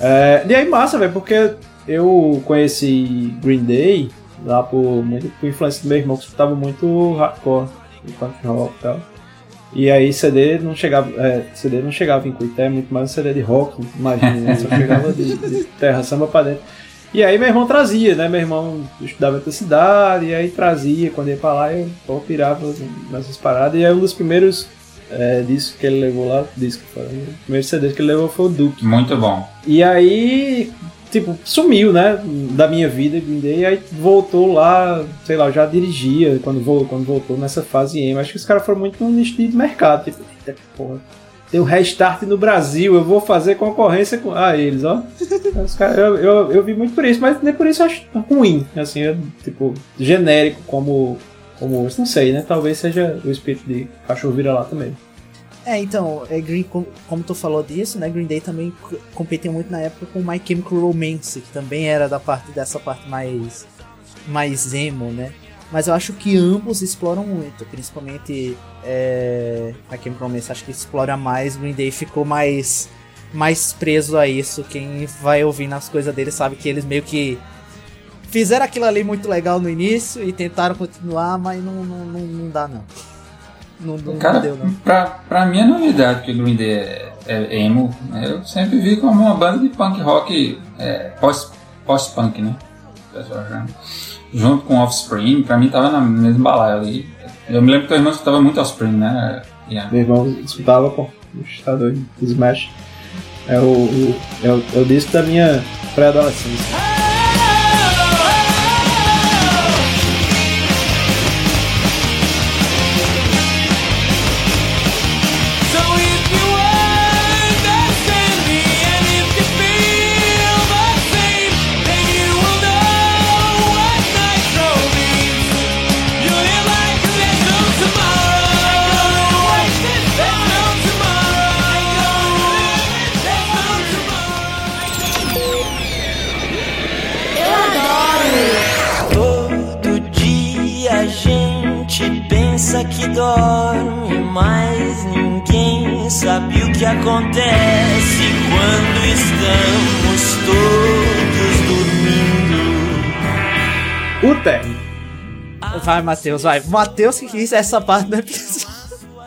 É, e aí massa, velho, porque eu conheci Green Day lá por, por influência do meu irmão que escutava muito hardcore, punk rock e tal. E aí CD não chegava, é, CD não chegava em Cuité, muito mais um CD de rock, imagina, né? só chegava de, de terra samba pra dentro. E aí meu irmão trazia, né? Meu irmão estudava em outra cidade, e aí trazia, quando ia pra lá eu pô, pirava nessas paradas. E aí um dos primeiros é, discos que ele levou lá, disco, foi, o primeiro CD que ele levou foi o Duke. Muito bom. E aí, tipo, sumiu, né, da minha vida, e aí voltou lá, sei lá, já dirigia quando, vol- quando voltou nessa fase emo. Acho que os caras foram muito no nicho de mercado, tipo, eita porra, tem um restart no Brasil, eu vou fazer concorrência com ah, eles, ó. Os caras- eu, eu, eu vi muito por isso, mas nem por isso eu acho ruim, assim, é, tipo, genérico como, como não sei, né, talvez seja o espírito de cachorro vira lá também. É, então, é Green, como, tu falou disso, né? Green Day também c- competia muito na época com My Chemical Romance, que também era da parte dessa parte mais mais emo, né? Mas eu acho que ambos exploram muito, principalmente é, My Chemical Romance acho que explora mais, Green Day ficou mais mais preso a isso. Quem vai ouvindo as coisas deles sabe que eles meio que fizeram aquilo ali muito legal no início e tentaram continuar, mas não, não, não, não dá não. Não, não, Cara, não deu não. pra, pra mim é novidade que o Green Day é, é emo. né? Eu sempre vi como uma banda de punk rock é, pós- pós-punk, né? Junto com Offspring, pra mim tava na mesma balaia ali. Eu me lembro que o irmão escutava muito Offspring, né? Yeah. Meu irmão escutava, pô, o tá doido, Smash. É o, o- é o, é o disco da minha pré-adolescência. Dorme, mas ninguém sabe o que acontece quando estamos todos dormindo. O término. Vai, Matheus, vai. Matheus que quis essa parte do episódio.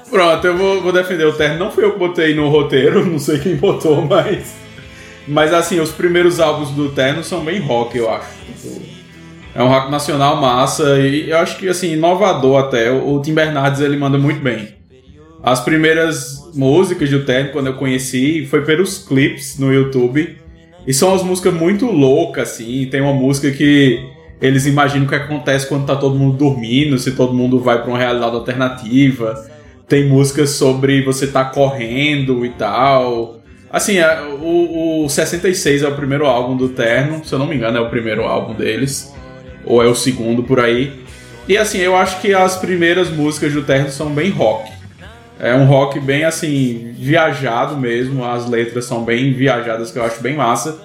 Pronto, eu vou, vou defender o terno. Não fui eu que botei no roteiro, não sei quem botou, mas. Mas assim, os primeiros álbuns do Terno são bem rock, eu acho. É um rock nacional massa e eu acho que assim, inovador até. O Tim Bernardes ele manda muito bem. As primeiras músicas do Terno, quando eu conheci, foi pelos clipes no YouTube. E são umas músicas muito loucas, assim. Tem uma música que eles imaginam o que acontece quando tá todo mundo dormindo, se todo mundo vai para uma realidade alternativa. Tem músicas sobre você tá correndo e tal. Assim, é, o, o 66 é o primeiro álbum do Terno, se eu não me engano, é o primeiro álbum deles. Ou é o segundo por aí. E assim, eu acho que as primeiras músicas do Terno são bem rock. É um rock bem assim, viajado mesmo, as letras são bem viajadas, que eu acho bem massa.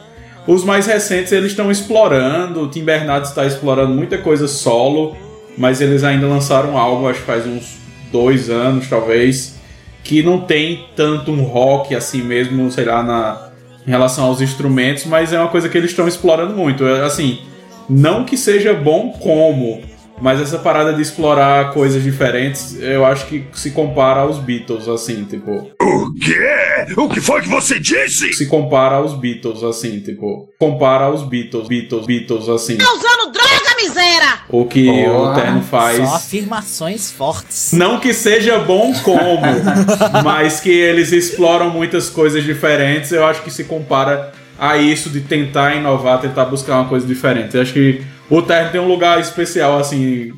Os mais recentes eles estão explorando, o Tim Bernardes está explorando muita coisa solo, mas eles ainda lançaram um álbum, acho que faz uns dois anos talvez, que não tem tanto um rock assim mesmo, sei lá, na, em relação aos instrumentos, mas é uma coisa que eles estão explorando muito. É, Assim, não que seja bom como, mas essa parada de explorar coisas diferentes, eu acho que se compara aos Beatles, assim, tipo. O quê? O que foi que você disse? Se compara aos Beatles, assim, tipo. Compara aos Beatles, Beatles, Beatles, assim. Tá usando droga, miséria! O que o Terno faz. Só afirmações fortes. Não que seja bom como, mas que eles exploram muitas coisas diferentes. Eu acho que se compara a isso de tentar inovar, tentar buscar uma coisa diferente. Eu acho que o Terno tem um lugar especial, assim,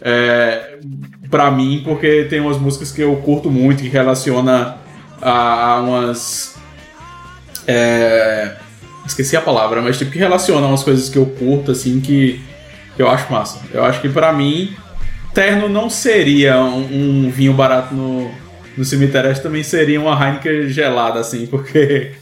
é, para mim, porque tem umas músicas que eu curto muito, que relaciona a, a umas. É, esqueci a palavra, mas tipo, que relaciona umas coisas que eu curto, assim, que, que eu acho massa. Eu acho que para mim, Terno não seria um, um vinho barato no, no cemitério, acho que também seria uma Heineken gelada, assim, porque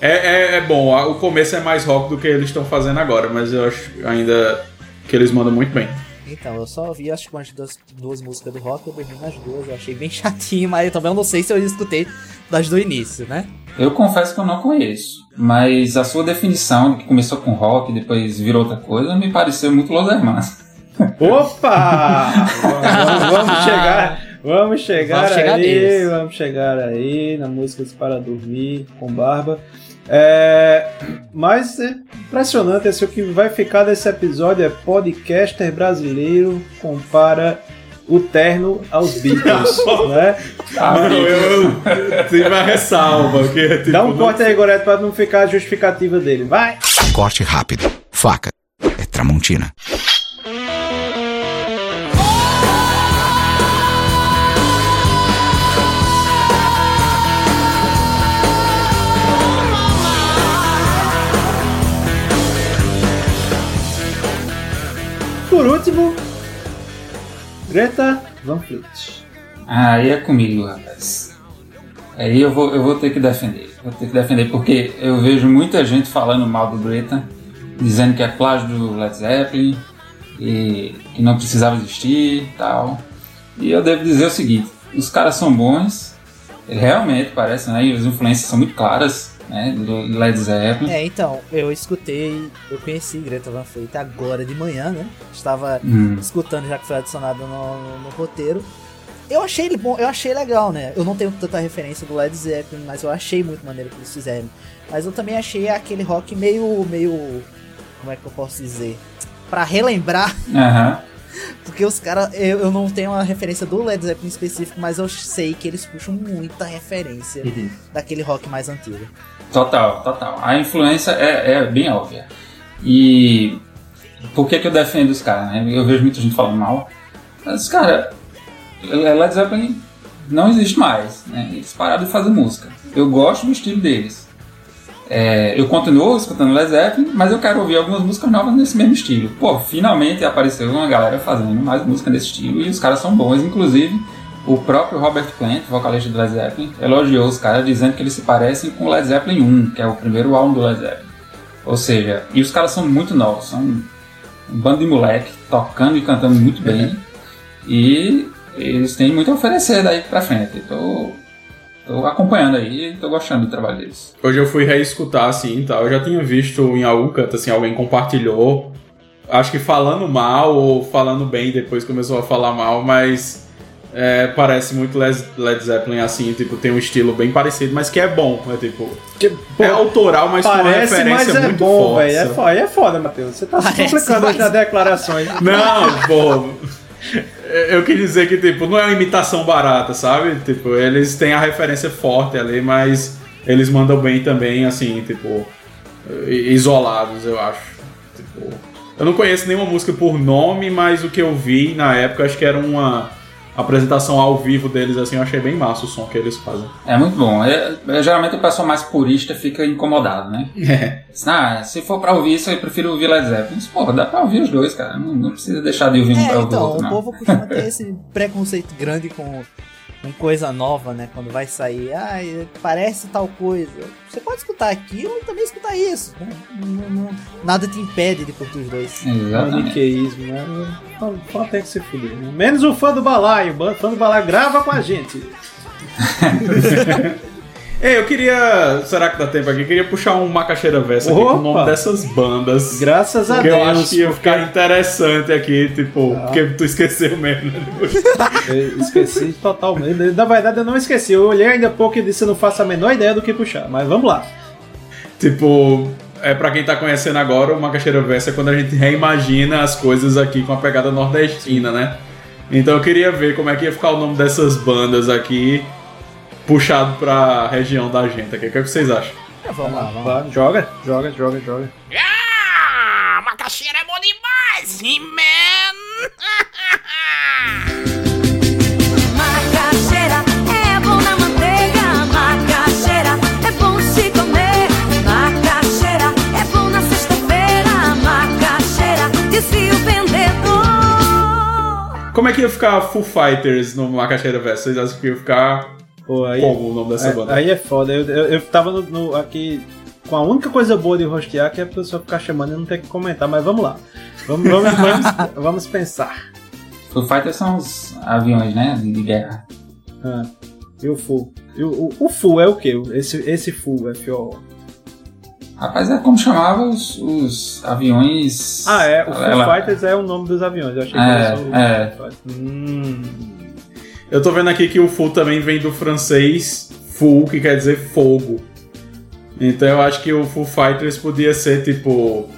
é, é, é bom. O começo é mais rock do que eles estão fazendo agora, mas eu acho ainda que eles mandam muito bem. Então, eu só ouvi acho que umas duas, duas músicas do rock, eu dormi nas duas, eu achei bem chatinho, mas eu também não sei se eu escutei das do início, né? Eu confesso que eu não conheço, mas a sua definição, que começou com rock e depois virou outra coisa, me pareceu muito Los Hermanos. Opa! vamos, vamos chegar, vamos chegar Vamos chegar aí, neles. vamos chegar aí na música para dormir com barba. É, mas é impressionante esse o que vai ficar desse episódio é podcaster brasileiro compara o terno aos Beatles, né? Ah, eu, eu tive uma ressalva. Que, tipo, Dá um corte aí, Goreto, pra não ficar a justificativa dele. Vai! Corte rápido. Faca. É Tramontina. Por último, Greta Van Fleet. Aí é comigo, rapaz. Aí eu vou, eu vou ter que defender. Vou ter que defender porque eu vejo muita gente falando mal do Greta, dizendo que é plágio do Led Zeppelin e que não precisava existir e tal. E eu devo dizer o seguinte: os caras são bons, realmente parece, né? E as influências são muito claras, né? Do Led Zeppelin. É, então, eu escutei, eu conheci Greta Van Fleet agora de manhã, né? Estava Hum. escutando já que foi adicionado no, no- no roteiro. Eu achei ele bom, eu achei legal, né? Eu não tenho tanta referência do Led Zeppelin, mas eu achei muito maneiro que eles fizeram. Mas eu também achei aquele rock meio, meio, como é que eu posso dizer? Pra relembrar, Aham. Porque os caras, eu, eu não tenho uma referência do Led Zeppelin específico, mas eu sei que eles puxam muita referência Uhum. daquele rock mais antigo. Total, total. A influência é, é bem óbvia. E por que, que eu defendo os caras, né? Eu vejo muita gente falando mal. Mas, cara, Led Zeppelin não existe mais, né? Eles pararam de fazer música. Eu gosto do estilo deles. É, eu continuo escutando Led Zeppelin, mas eu quero ouvir algumas músicas novas nesse mesmo estilo. Pô, finalmente apareceu uma galera fazendo mais música nesse estilo e os caras são bons. Inclusive, o próprio Robert Plant, vocalista do Led Zeppelin, elogiou os caras dizendo que eles se parecem com o Led Zeppelin 1, que é o primeiro álbum do Led Zeppelin. Ou seja, e os caras são muito novos, são um bando de moleque tocando e cantando muito bem. E eles têm muito a oferecer daí pra frente. Tô, tô acompanhando aí e tô gostando do trabalho deles. Hoje eu fui reescutar assim e tal. Eu já tinha visto em algum canto, assim, alguém compartilhou. Acho que falando mal ou falando bem depois começou a falar mal, mas é, parece muito Led Led Zeppelin assim, tipo, tem um estilo bem parecido, mas que é bom. É tipo. é autoral, mas com uma Parece, referência mas é muito bom, forte. velho. É, sabe? fo- aí é foda, Matheus. Você tá se Parece, complicando hoje mas- nas declarações. Não, pô. eu quis dizer que, tipo, não é uma imitação barata, sabe? Tipo, eles têm a referência forte ali, mas eles mandam bem também, assim, tipo, isolados, eu acho. Tipo, eu não conheço nenhuma música por nome, mas o que eu vi na época, acho que era uma apresentação ao vivo deles, assim, eu achei bem massa o som que eles fazem. É muito bom. É, é, geralmente o pessoal mais purista fica incomodado, né? É. Ah, se for pra ouvir isso, eu prefiro ouvir Led Zeppelin. Mas, Porra, dá pra ouvir os dois, cara. Não, não precisa deixar de ouvir um É, pra o então, outro, o não. povo costuma ter esse preconceito grande com, com coisa nova, né? Quando vai sair, ah, parece tal coisa. Você pode escutar aquilo e também escutar isso. né? Não- não- nada te impede de curtir os dois. Maniqueísmo, né? Fã tem que se fuder. né? Menos o fã do balaio. O fã do balaio grava com a gente. Ei, eu queria. Será que dá tempo aqui? Eu queria puxar um Macaxeira Versa aqui com o nome dessas bandas. Graças a Porque Deus. eu acho que ia ficar interessante aqui, tipo, porque tu esqueceu mesmo, né? Eu esqueci totalmente. Na verdade, eu não esqueci. Eu olhei ainda há pouco e disse: eu não faço a menor ideia do que puxar. Mas vamos lá. Tipo, é pra quem tá conhecendo agora, o Macaxeira Versa é quando a gente reimagina as coisas aqui com a pegada nordestina, né? Então eu queria ver como é que ia ficar o nome dessas bandas aqui, puxado pra região da gente aqui. O que, é que vocês acham? vamos lá, vamos lá. Joga, joga, joga, joga. Ah, macaxeira é bom demais, He-Man! Macaxeira é bom na manteiga, macaxeira é bom se comer. Macaxeira é bom na sexta-feira, macaxeira dizia o vendedor. Como é que ia ficar Foo Fighters no Macaxeira Versa? Vocês acham que ia ficar Pô, aí, como o nome dessa aí, banda? aí é foda. Eu, eu, eu tava no, no- aqui com a única coisa boa de rostear que é a pessoa ficar chamando e não ter que comentar. Mas vamos lá. Vamos, vamos, vamos, vamos pensar. Foo Fighters são os aviões, né? De guerra. Ah, e o Full? E o, o, o Full é o quê? Esse, esse Full, F-O. Rapaz, é como chamava os, os aviões. Ah, é. O Full Ela- Fighters é o nome dos aviões. Eu achei que É, era só o é. Full Fighters. Hum. Eu tô vendo aqui que o Full também vem do francês Full, que quer dizer fogo. Então eu acho que o Full Fighters podia ser tipo.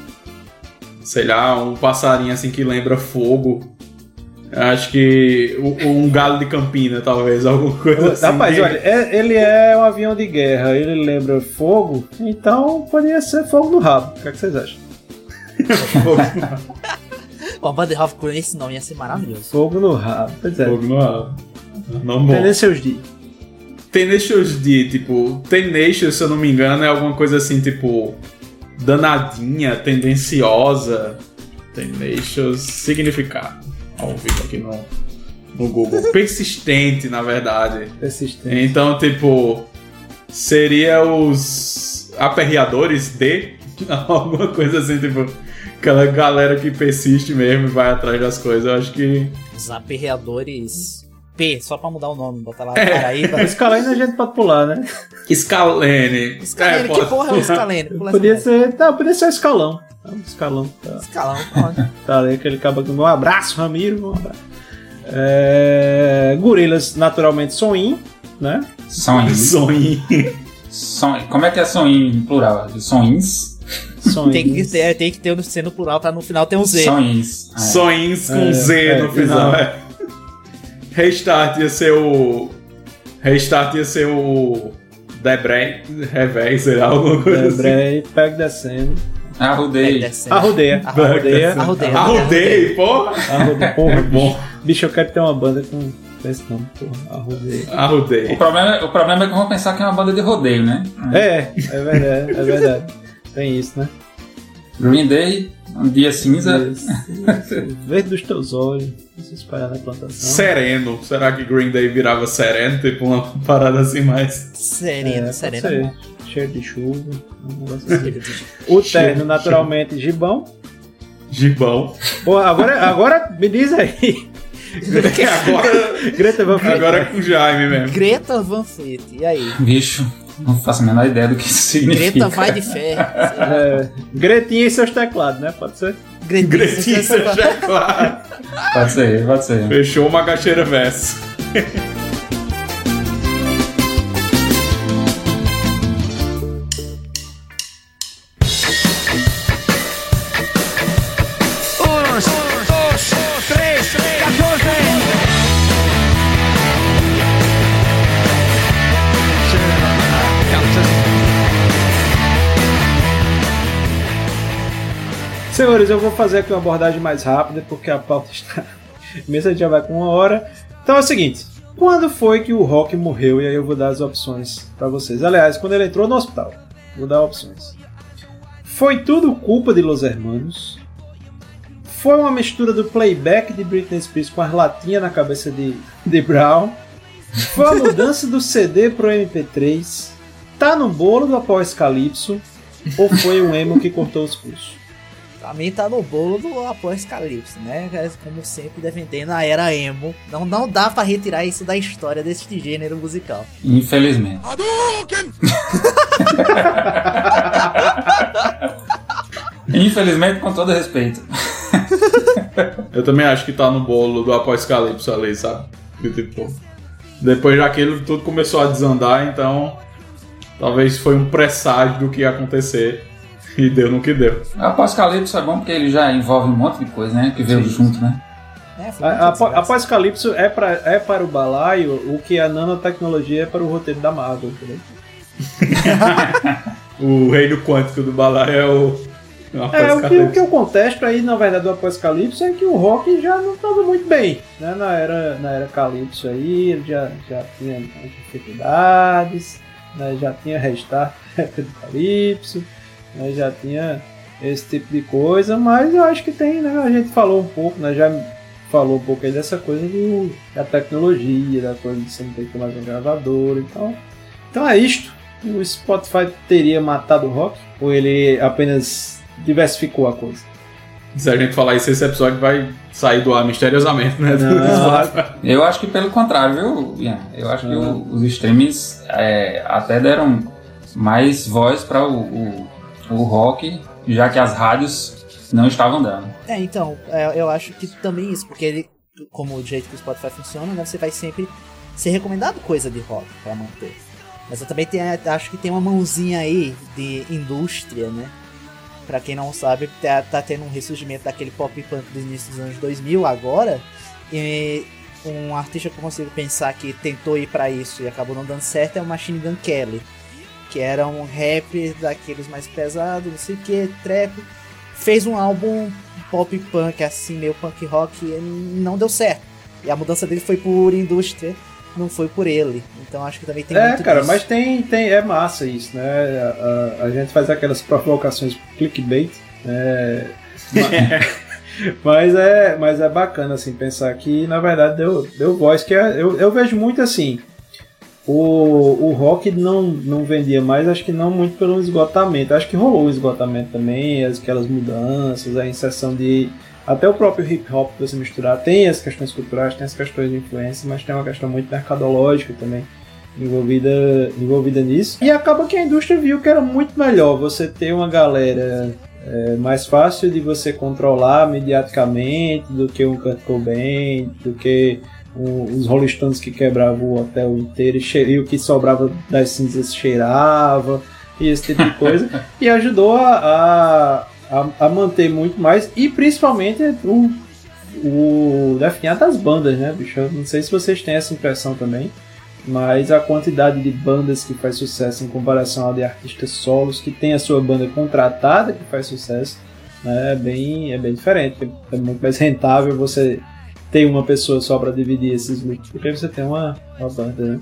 Sei lá, um passarinho assim que lembra fogo. Eu acho que. Um galo de campina, talvez, alguma coisa assim. Rapaz, olha, é- ele é um avião de guerra, ele lembra fogo, então poderia ser fogo no rabo. O que, é que vocês acham? Uma banda de rock com esse nome ia ser maravilhoso. Fogo no rabo, pois é. Fogo no rabo. Não. Tenacious D. Tenacious D, tipo, Tenacious, se eu não me engano, é alguma coisa assim, tipo, danadinha, tendenciosa. Tenacious, significado. Vamos ver aqui no, no Google. Persistente, na verdade. Persistente. Então, tipo, seria os aperreadores de alguma coisa assim, tipo, aquela galera que persiste mesmo e vai atrás das coisas. Eu acho que. Os aperreadores P, só pra mudar o nome, botar lá É. Paraíba. A gente pode pular, né? Scalene. Scalene, É, que pode- porra é o Scalene? Pula Podia ser. Não, podia ser o escalão. Tá, o escalão. Tá, Escalão, pode. tá ali aquele cabo com um abraço, Ramiro. Um abraço. É, gorilas, naturalmente, soninho, né? Sonhos. Sonho. Son... Como é que é sonho em plural? Sonhos? Tem que, ter, tem que ter o C no plural pra no final ter um Z. Sonhos. É. Com É, Z é, no final. exato. é. Restart ia ser o. Restart ia ser o. Debré, revés, sei lá, alguma coisa assim. Debré, pega descendo. Arrudei. Arrudeia. Arrudeia. Arrudeia. Arrudei, porra! Arrudeia. Porra, É bom. Bicho, eu quero ter uma banda com esse nome, porra. Arrudeia. O Arrudei. problema, o problema é que vão pensar que é uma banda de rodeio, né? É, é verdade, é verdade. Tem isso, né? Green Day, um dia cinza. Isso, isso. Verde dos teus olhos, se espalhar na plantação. Sereno. Será que Green Day virava sereno? Tipo uma parada assim mais. Serena, É, serena. pode ser. Cheiro de chuva. um negócio assim. o terno, naturalmente, gibão. Gibão. Pô, agora, agora me diz aí. agora, Greta Van Fleet. agora é com o Jaime mesmo. Greta Van Fleet, e aí? Bicho, não faço a menor ideia do que isso significa. Greta vai de fé. É, Gretinha e seus teclados, né? Pode ser? Gretinho, seu claro. Pode ser, pode ser. Fechou uma caixeira verso. Eu vou fazer aqui uma abordagem mais rápida, porque a pauta está. Mesmo a gente já vai com uma hora. Então é o seguinte: quando foi que o Rock morreu? E aí eu vou dar as opções para vocês. Aliás, quando ele entrou no hospital, vou dar opções. Foi tudo culpa de Los Hermanos? Foi uma mistura do playback de Britney Spears com as latinhas na cabeça de, de Brown? Foi a mudança do CD pro MP3? Tá no bolo do após? Ou foi o emo que cortou os pulsos? Pra mim tá no bolo do após Calypso, né? Como sempre defendendo a era emo. Não, não dá pra retirar isso da história deste gênero musical. Infelizmente. Infelizmente, com todo respeito. Eu também acho que tá no bolo do apocalipse ali, sabe? Tipo, depois daquilo tudo começou a desandar, então talvez foi um presságio do que ia acontecer e deu no que deu. Apocalipse é bom porque ele já envolve um monte de coisa, né? Que veio Sim. junto, né? A- a- Após Calypso é, pra, é para o balaio o que a nanotecnologia é para o roteiro da Marvel, entendeu? O reino quântico do balaio é o. o É, o que, o Apocalipse. que eu contesto aí, na verdade, do Apocalipse é que o rock já não estava muito bem, né? Na era, na era Calypso aí, ele já, já tinha as dificuldades, né? já tinha restart do Calypso, né? já tinha esse tipo de coisa, mas eu acho que tem, né? A gente falou um pouco, né? Já falou um pouco aí dessa coisa do, da tecnologia, da coisa de você não ter que ter mais um gravador, então... Então é isto. O Spotify teria matado o rock? Ou ele apenas diversificou a coisa? Se a gente falar isso, esse episódio vai sair do ar misteriosamente, né? Não. Eu acho que pelo contrário, viu, Ian? Eu acho que o- os streams é, até deram mais voz para o, o, o rock, já que as rádios não estavam dando. É, então, é, eu acho que também isso, porque ele, como o jeito que o Spotify funciona, né, você vai sempre ser recomendado coisa de rock pra manter. Mas eu também tenho, acho que tem uma mãozinha aí de indústria, né? Pra quem não sabe, tá, tá tendo um ressurgimento daquele pop punk do início dos anos 2000 agora. E um artista que eu consigo pensar que tentou ir pra isso e acabou não dando certo é o Machine Gun Kelly. Que era um rap daqueles mais pesados, não sei o que, trap. Fez um álbum pop punk, assim, meio punk rock, e não deu certo. E a mudança dele foi por indústria, não foi por ele. Então acho que também tem é, muito cara, disso. mas tem, tem. É massa isso, né? A, a- a gente faz aquelas provocações clickbait, né? Ma- mas, é, mas é bacana, assim, pensar que, na verdade, deu, deu voz, que é- eu, eu vejo muito assim. O, o rock não, não vendia mais, acho que não muito pelo esgotamento. Acho que rolou o esgotamento também, as- aquelas mudanças, a inserção de. Até o próprio hip hop que você misturar tem as questões culturais, tem as questões de influência, mas tem uma questão muito mercadológica também envolvida, envolvida nisso. E acaba que a indústria viu que era muito melhor você ter uma galera é, mais fácil de você controlar mediaticamente do que um Kurt Cobain, do que os Rolling Stones que quebravam o hotel inteiro e, e o que sobrava das cinzas cheirava e esse tipo de coisa. e ajudou a, a, a, manter muito mais e principalmente o, o definhar das bandas, né, bicho? Eu não sei se vocês têm essa impressão também, mas a quantidade de bandas que faz sucesso em comparação a de artistas solos que tem a sua banda contratada que faz sucesso, né, é bem, é bem diferente. É muito mais rentável você ter uma pessoa só para dividir esses lucros, porque você tem uma, uma banda, né?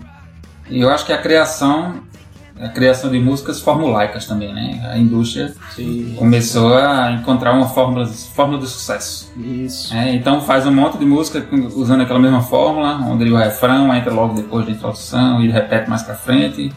E eu acho que a criação, a criação de músicas formulaicas também, né? A indústria começou a encontrar uma fórmula, fórmula de sucesso. Isso. É, então faz um monte de música usando aquela mesma fórmula, onde o refrão entra logo depois da introdução e repete mais pra frente.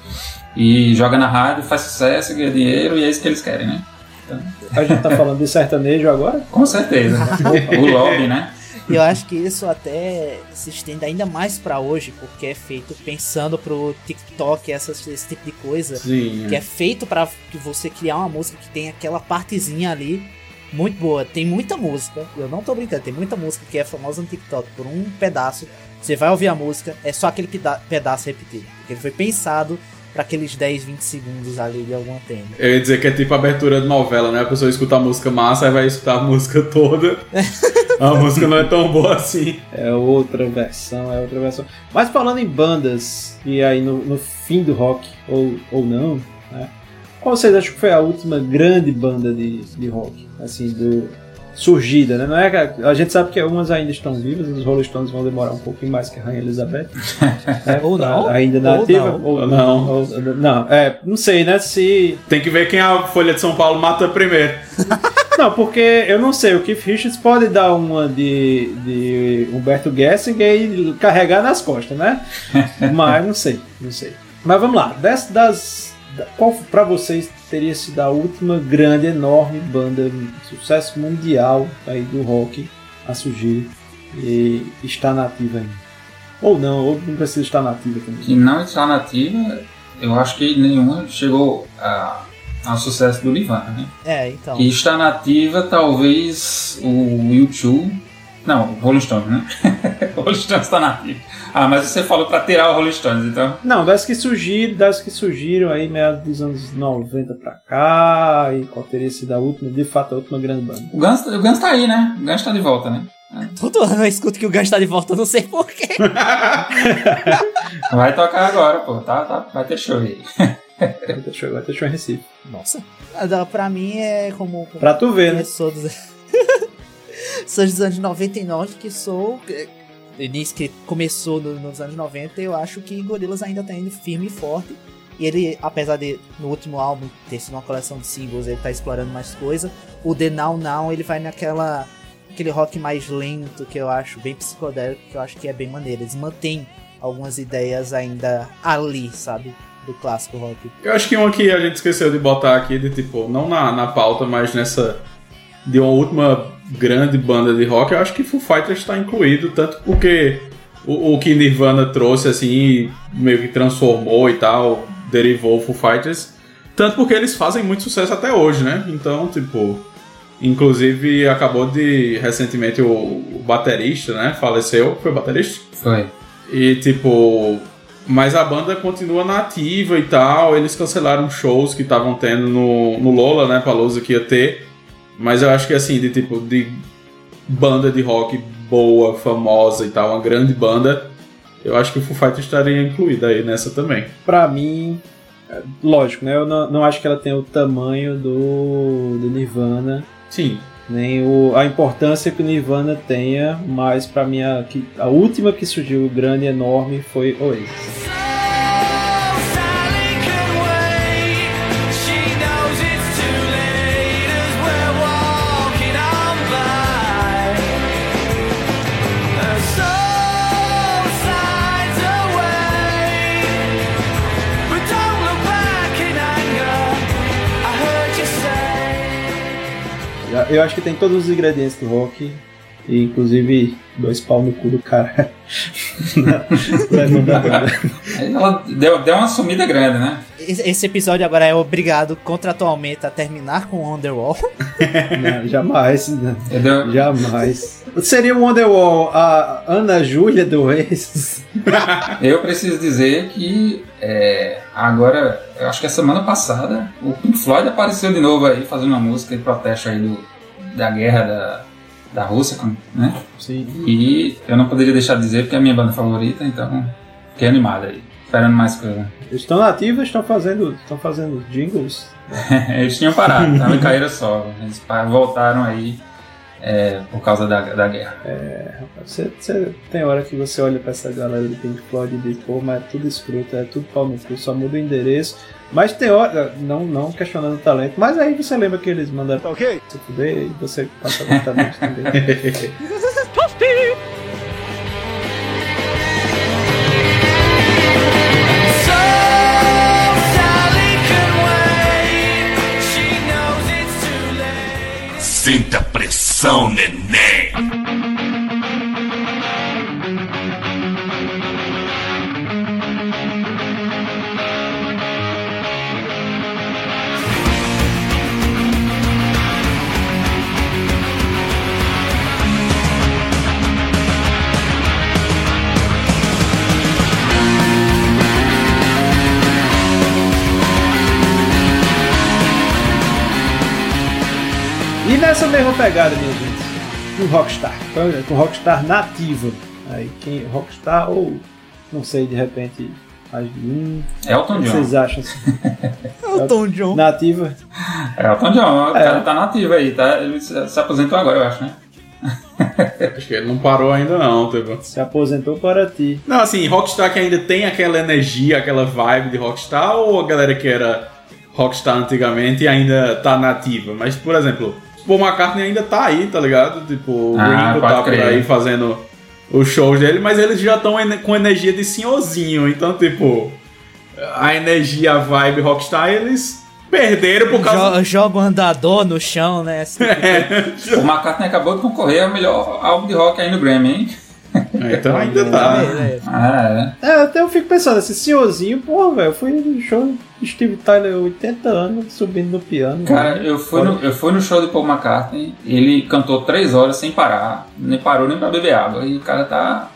E joga na rádio, faz sucesso, ganha dinheiro e é isso que eles querem, né? Então, A gente tá falando de sertanejo agora? com certeza. o lobby, né? Eu acho que isso até se estende ainda mais pra hoje, porque é feito pensando pro TikTok, essas, esse tipo de coisa. Sim, que é. é feito pra que você criar uma música que tem aquela partezinha ali muito boa. Tem muita música, eu não tô brincando, tem muita música que é famosa no TikTok por um pedaço. Você vai ouvir a música, é só aquele peda- pedaço repetido. Porque ele foi pensado pra aqueles 10, 20 segundos ali de alguma tema. Eu ia dizer que é tipo abertura de novela, né? A pessoa escuta a música massa, aí vai escutar a música toda. a música não é tão boa assim. É outra versão, é outra versão. Mas falando em bandas, e aí no, no fim do rock, ou, ou não, né? Qual vocês acham que foi a última grande banda de, de rock? Assim, do, surgida, né? Não é que a, a gente sabe que algumas ainda estão vivas, os Rolling Stones vão demorar um pouquinho mais que a Rainha Elizabeth. né? Ou não. Ainda Ou nativa. não. Ou, Não. ou- não, é, não sei, né? Se. Tem que ver quem a Folha de São Paulo mata primeiro. Não, porque eu não sei, o Keith Richards pode dar uma de, de Humberto Gessinger e carregar nas costas, né? Mas não sei, não sei. Mas vamos lá, das, das da- qual pra vocês teria sido a última grande, enorme banda, sucesso mundial aí do rock a surgir e está nativa ainda? Ou não, ou não precisa estar nativa também. Que não está nativa, eu acho que nenhuma chegou a, ao sucesso do Nirvana, né? É, então. Que está nativa, talvez o YouTube. Não, o Rolling Stones, né? o Rolling Stones está nativo. Ah, mas você falou para tirar o Rolling Stones, então. Não, das que surgiram, das que surgiram aí meados dos anos 90 pra cá, e qual teria sido a última, de fato, a última grande banda. O Guns, o Guns tá aí, né? O Guns tá de volta, né? Todo ano eu escuto que o Gans tá de volta, eu não sei porquê. Vai tocar agora, pô. Tá, tá, vai ter show aí. Vai ter show, vai ter show em Recife. Nossa. Ah, Pra mim é como. como Pra tu ver, né? eu Sou dos... sou dos anos 99, que sou. É, Início que começou no- nos anos 90, eu acho que Gorillaz ainda tá indo firme e forte. E ele, apesar de no último álbum ter sido uma coleção de singles, ele tá explorando mais coisa. O The Now Now, ele vai naquela. aquele rock mais lento que eu acho, bem psicodélico, que eu acho que é bem maneiro. Eles mantêm algumas ideias ainda ali, sabe? Do clássico rock. Eu acho que uma que a gente esqueceu de botar aqui, de tipo, não na, na pauta, mas nessa. De uma última grande banda de rock, eu acho que Foo Fighters está incluído, tanto porque o, o que Nirvana trouxe, assim, meio que transformou e tal, derivou o Foo Fighters, tanto porque eles fazem muito sucesso até hoje, né? Então, tipo. Inclusive, acabou de. Recentemente, o, o baterista, né? Faleceu. Foi o baterista? Foi. E tipo. Mas a banda continua nativa e tal. Eles cancelaram shows que estavam tendo no, no Lola, né? Palousa que ia ter. Mas eu acho que assim, de tipo, de banda de rock boa, famosa e tal, uma grande banda, eu acho que o Foo Fighters estaria incluída aí nessa também. Pra mim, é, lógico, né? Eu não, não acho que ela tenha o tamanho do, do Nirvana. Sim. Nem o, a importância que o Nirvana tenha, mas pra mim a, a última que surgiu grande e enorme foi Oasis. Eu acho que tem todos os ingredientes do rock, e inclusive dois pau no cu do cara. Ela deu, deu uma sumida grande, né? Esse episódio agora é obrigado contratualmente a terminar com Underwall. Não, jamais, né? Eu deu- jamais. Seria o Wonderwall a Ana Júlia do Oasis? Eu preciso dizer que é, agora, eu acho que a semana passada, o Pink Floyd apareceu de novo aí fazendo uma música de protesto aí do, da guerra da, da Rússia, né? Sim. E eu não poderia deixar de dizer porque é a minha banda favorita, então fiquei animado aí, esperando mais coisa. Estão nativos, estão fazendo, estão fazendo jingles. Eles tinham parado, tava em carreira solo. Eles voltaram aí é, por causa da, da guerra. É, rapaz, você, você- tem hora que você olha pra essa galera do Pink Floyd e diz, pô, mas é tudo escroto, é tudo pau no cu, só muda o endereço. Mas tem hora, não, não questionando o talento, mas aí você lembra que eles mandaram tá ok? se fuder e você passa deles também. Sinta a pressão, neném. Nessa mesma pegada, minha gente, com Rockstar, com Rockstar nativa. Aí quem Rockstar ou não sei, de repente Mas, hum, Elton o que John. vocês acham? assim? Elton John. Nativa. É, Elton John, o É. cara tá nativo aí, tá? Ele se, se aposentou agora, eu acho, né? Acho que ele não parou ainda não, tipo. Se aposentou para ti. Não, assim, Rockstar que ainda tem aquela energia, aquela vibe de Rockstar, ou a galera que era Rockstar antigamente ainda tá nativa? Mas, por exemplo, Paul McCartney ainda tá aí, tá ligado? Tipo, o Ah, Ringo tá por crer. aí fazendo os shows dele, mas eles já estão com energia de senhorzinho, então, tipo, a energia, a vibe Rockstar, eles perderam por causa... Jo joga o andador no chão, né? Assim, O McCartney acabou de concorrer ao melhor álbum de rock aí no Grammy, hein? Então ainda tá. Ah, é. É, até eu fico pensando, esse senhorzinho, porra, velho, eu fui no show Steve Tyler 80 anos, subindo no piano. Cara, velho. eu fui, no, eu fui no show de Paul McCartney, ele cantou três horas sem parar, nem parou nem pra beber água, e o cara tá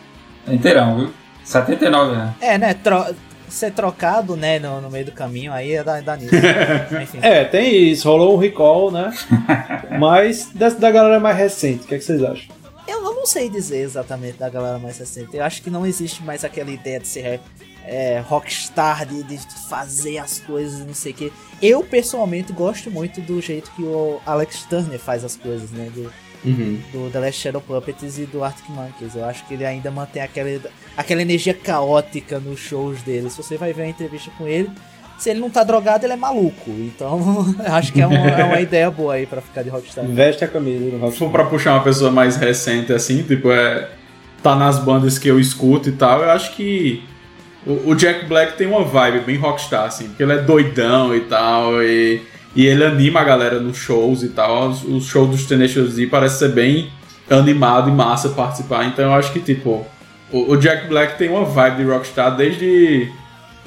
inteirão, viu? 79 anos. É, né? Tro ser trocado, né, no, no meio do caminho, aí é da, da nisso. É, tem isso, rolou um recall, né? Mas dessa da galera mais recente, o que, é que vocês acham? Eu, eu não sei dizer exatamente da galera mais recente. Eu acho que não existe mais aquela ideia de ser é, rockstar, de, de fazer as coisas e não sei o que. Eu, pessoalmente, gosto muito do jeito que o Alex Turner faz as coisas, né? Do, Uhum. do The Last Shadow Puppets e do Arctic Monkeys. Eu acho que ele ainda mantém aquela, aquela energia caótica nos shows dele. Se você vai ver uma entrevista com ele, se ele não tá drogado, ele é maluco. Então, eu acho que é uma, é uma ideia boa aí pra ficar de rockstar. Veste a camisa do Se Rockstar. for pra puxar uma pessoa mais recente assim, tipo, é. tá nas bandas que eu escuto e tal, eu acho que o, o Jack Black tem uma vibe bem rockstar, assim, porque ele é doidão e tal, e, e ele anima a galera nos shows e tal. Os shows dos Tenacious D parece ser bem animado e massa participar, então eu acho que, tipo, o, o Jack Black tem uma vibe de rockstar desde.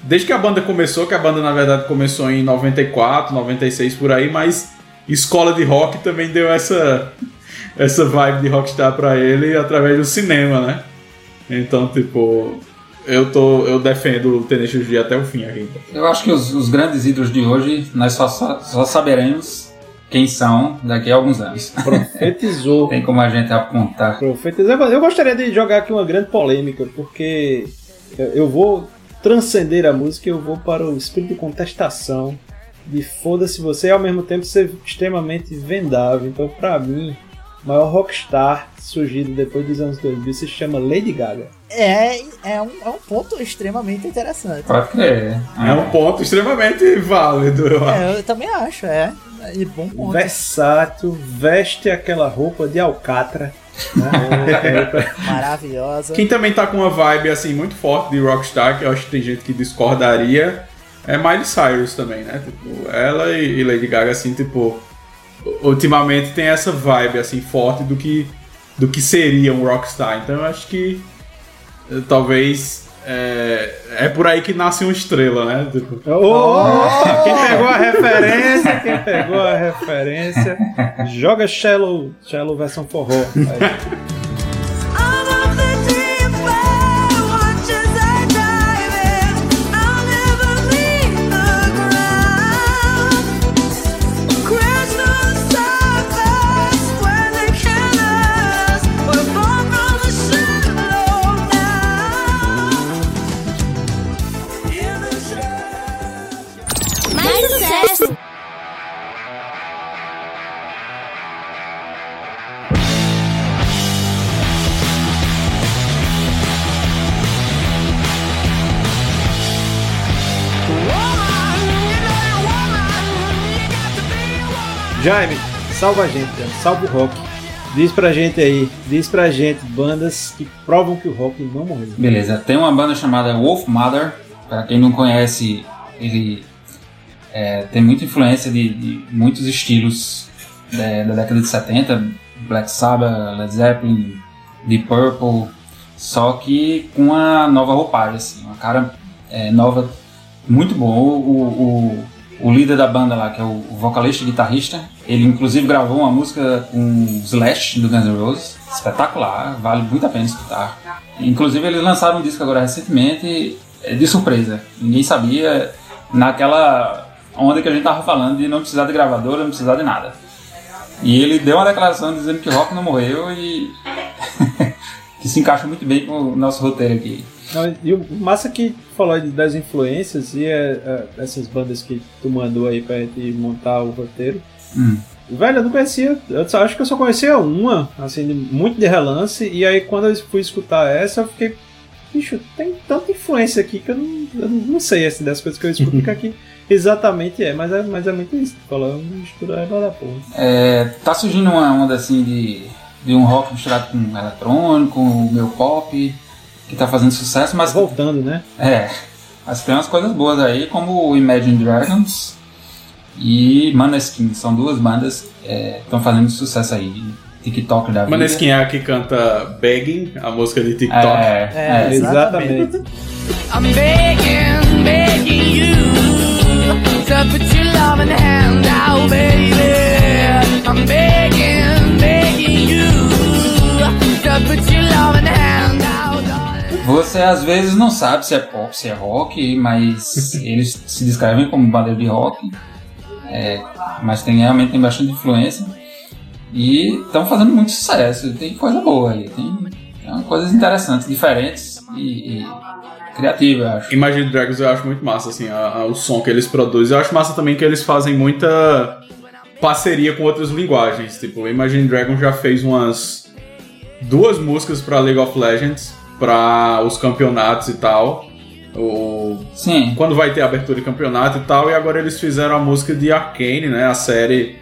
Desde que a banda começou, que a banda na verdade começou em 94, 96 por aí, mas escola de rock também deu essa essa vibe de rockstar pra ele através do cinema, né? Então, tipo, eu tô eu defendo o Tenacious D até o fim ainda. Eu acho que os, os grandes ídolos de hoje, nós só, só, saberemos quem são daqui a alguns anos. Profetizou. Tem como a gente apontar. Profetizou. Eu gostaria de jogar aqui uma grande polêmica, porque eu- vou transcender a música e eu vou para o espírito de contestação. De foda-se você e ao mesmo tempo ser extremamente vendável. Então, pra mim, maior rockstar surgido depois dos anos 2000 se chama Lady Gaga. É, é, um, é um ponto extremamente interessante. Pode crer. É um ponto extremamente válido, eu acho. É, eu também acho, é. E bom ponto. Versátil, veste aquela roupa de alcatra. né? Maravilhosa. Quem também tá com uma vibe assim muito forte de rockstar, que eu acho que tem gente que discordaria, é Miley Cyrus também, né? Tipo, ela e e Lady Gaga assim, tipo, ultimamente tem essa vibe assim forte do que do que seria um rockstar. Então eu acho que eh, talvez é, é por aí que nasce uma estrela, né? Tipo, Ô, quem pegou a referência, quem pegou a referência, joga Shallow, Shallow versão forró. Aí. Jaime, salva a gente, cara, salva o rock. Diz pra gente aí, diz pra gente bandas que provam que o rock não morreu. Beleza, tem uma banda chamada Wolf Mother. Pra quem não conhece, ele é, tem muita influência de, de muitos estilos da, da década de 70, Black Sabbath, Led Zeppelin, Deep Purple, só que com uma nova roupagem, assim, uma cara é, nova, muito boa. O, o, o, líder da banda lá, que é o, o vocalista e guitarrista, ele inclusive gravou uma música com Slash do Guns N' Roses, espetacular, vale muito a pena escutar. Inclusive eles lançaram um disco agora recentemente é, de surpresa, ninguém sabia, naquela onda que a gente tava falando de não precisar de gravadora, não precisar de nada. E ele deu uma declaração dizendo que o rock não morreu e que se encaixa muito bem com o nosso roteiro aqui. Não, E o massa que falou das influências e é, é, essas bandas que tu mandou aí pra gente montar o roteiro. Hum. Velho, eu não conhecia. Eu só- acho que eu só conhecia uma, assim, muito de relance. E aí quando eu fui escutar essa, eu fiquei. Bicho, tem tanta influência aqui que eu não, eu não sei assim, das coisas que eu escuto que aqui exatamente é, mas é, mas é muito isso. Tu falou, mistura é da porra. É, tá surgindo uma onda assim de, de um rock misturado com eletrônico, o meu pop, que tá fazendo sucesso, mas. Voltando, né? É. Mas tem umas coisas boas aí, como o Imagine Dragons e Maneskin. São duas bandas que estão fazendo sucesso aí. TikTok da vida. Maneskin é a que canta Begging, a música de TikTok. É, é, exatamente. I'm begging, begging you to put your love in hand Você às vezes não sabe se é pop, se é rock, mas eles se descrevem como banda de rock. É, mas tem, realmente tem bastante influência. E estão fazendo muito sucesso. Tem coisa boa aí. Tem, tem coisas interessantes, diferentes e, e criativas, eu acho. Imagine Dragons eu acho muito massa, assim, a- a- o som que eles produzem. Eu acho massa também que eles fazem muita parceria com outras linguagens. Tipo, Imagine Dragons já fez umas duas músicas pra League of Legends, pra os campeonatos e tal. O... Sim. Quando vai ter abertura de campeonato e tal. E agora eles fizeram a música de Arcane, né? A série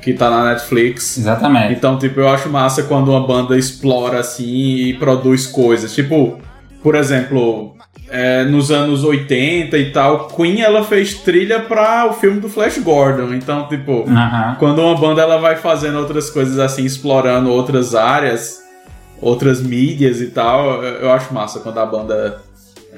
que tá na Netflix. Exatamente. Então, tipo, eu acho massa quando uma banda explora assim e produz coisas. Tipo, por exemplo, é, nos anos 80 e tal, Queen ela fez trilha pra o filme do Flash Gordon. Então, tipo, quando uma banda ela vai fazendo outras coisas assim, explorando outras áreas, outras mídias e tal, eu acho massa quando a banda é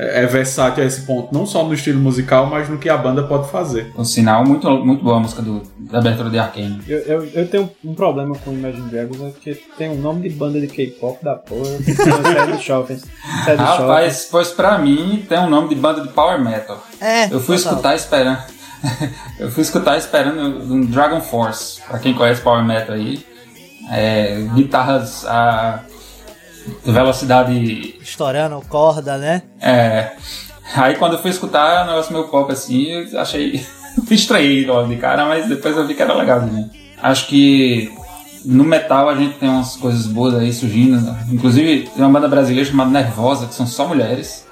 é versátil a esse ponto, não só no estilo musical, mas no que a banda pode fazer. Por sinal, muito, muito boa a música do, da abertura de Arcane. Eu, eu, eu tenho um problema com Imagine Dragons, é que tem um nome de banda de K-pop da porra. Sai do shopping. Sai do shopping. Rapaz, pois pra mim tem um nome de banda de power metal. É, Eu fui total. escutar esperando. eu fui escutar esperando um Dragon Force, pra quem conhece Power Metal aí. É, guitarras a velocidade. Estourando corda, né? É. Aí quando eu fui escutar o negócio meu pop assim, eu achei. estranhei logo de cara, mas depois eu vi que era legalzinho. Acho que no metal a gente tem umas coisas boas aí surgindo. Inclusive tem uma banda brasileira chamada Nervosa, que são só mulheres.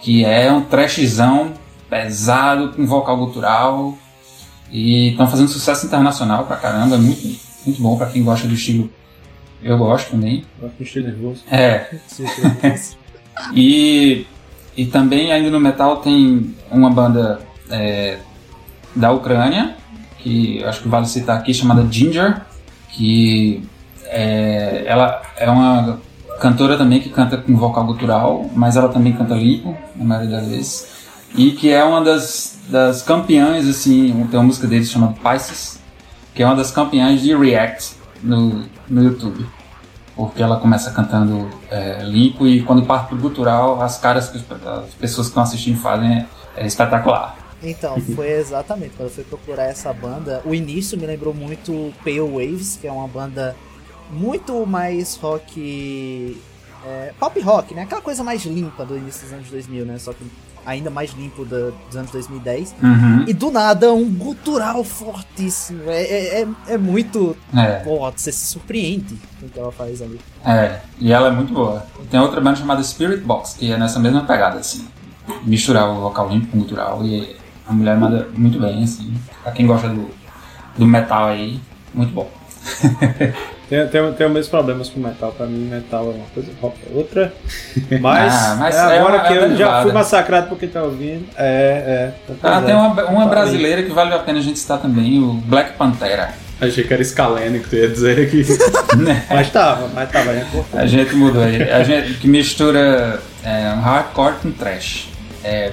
Que é um trashzão pesado, com vocal gutural. E estão fazendo sucesso internacional pra caramba. É muito, muito bom pra quem gosta do estilo. Eu gosto também. Do estilo nervoso. É. E, e também ainda no metal tem uma banda é, da Ucrânia, que eu acho que vale citar aqui, chamada Ginger, que é, ela é uma cantora também que canta com vocal gutural, mas ela também canta limpo, na maioria das vezes. E que é uma das, das campeãs, assim, tem uma música deles chamada Pisces, que é uma das campeãs de React no, no YouTube porque ela começa cantando é, limpo e quando parte pro gutural, as caras que as pessoas que estão assistindo fazem é espetacular. Então, foi exatamente quando eu fui procurar essa banda. O início me lembrou muito Pale Waves, que é uma banda muito mais rock. É, pop rock, né? Aquela coisa mais limpa do início dos anos 2000, né? Só que ainda mais limpo da- dos anos 2010. Uhum. E do nada, um gutural fortíssimo. É, é, é, é muito. É. Pô, você se surpreende com o que ela faz ali. É, e ela é muito boa. Tem outra banda chamada Spirit Box, que é nessa mesma pegada, assim. Misturar o vocal limpo com o gutural e a mulher manda muito bem, assim. Pra quem gosta do, do metal aí, muito bom. Tenho, tenho, tenho meus problemas com metal. Pra mim, metal é uma coisa, rock é outra. Mas, Ah, mas é é agora uma- que é eu já fui massacrado por quem tá ouvindo. É, é. Ah, Pois tem é. uma, uma Tá brasileira que vale a pena a gente citar também, o Black Pantera. Achei que era Scalene que tu ia dizer aqui. Mas tava, mas tava. Já cortou. A gente mudou aí. A gente que mistura é, um hardcore com trash. É,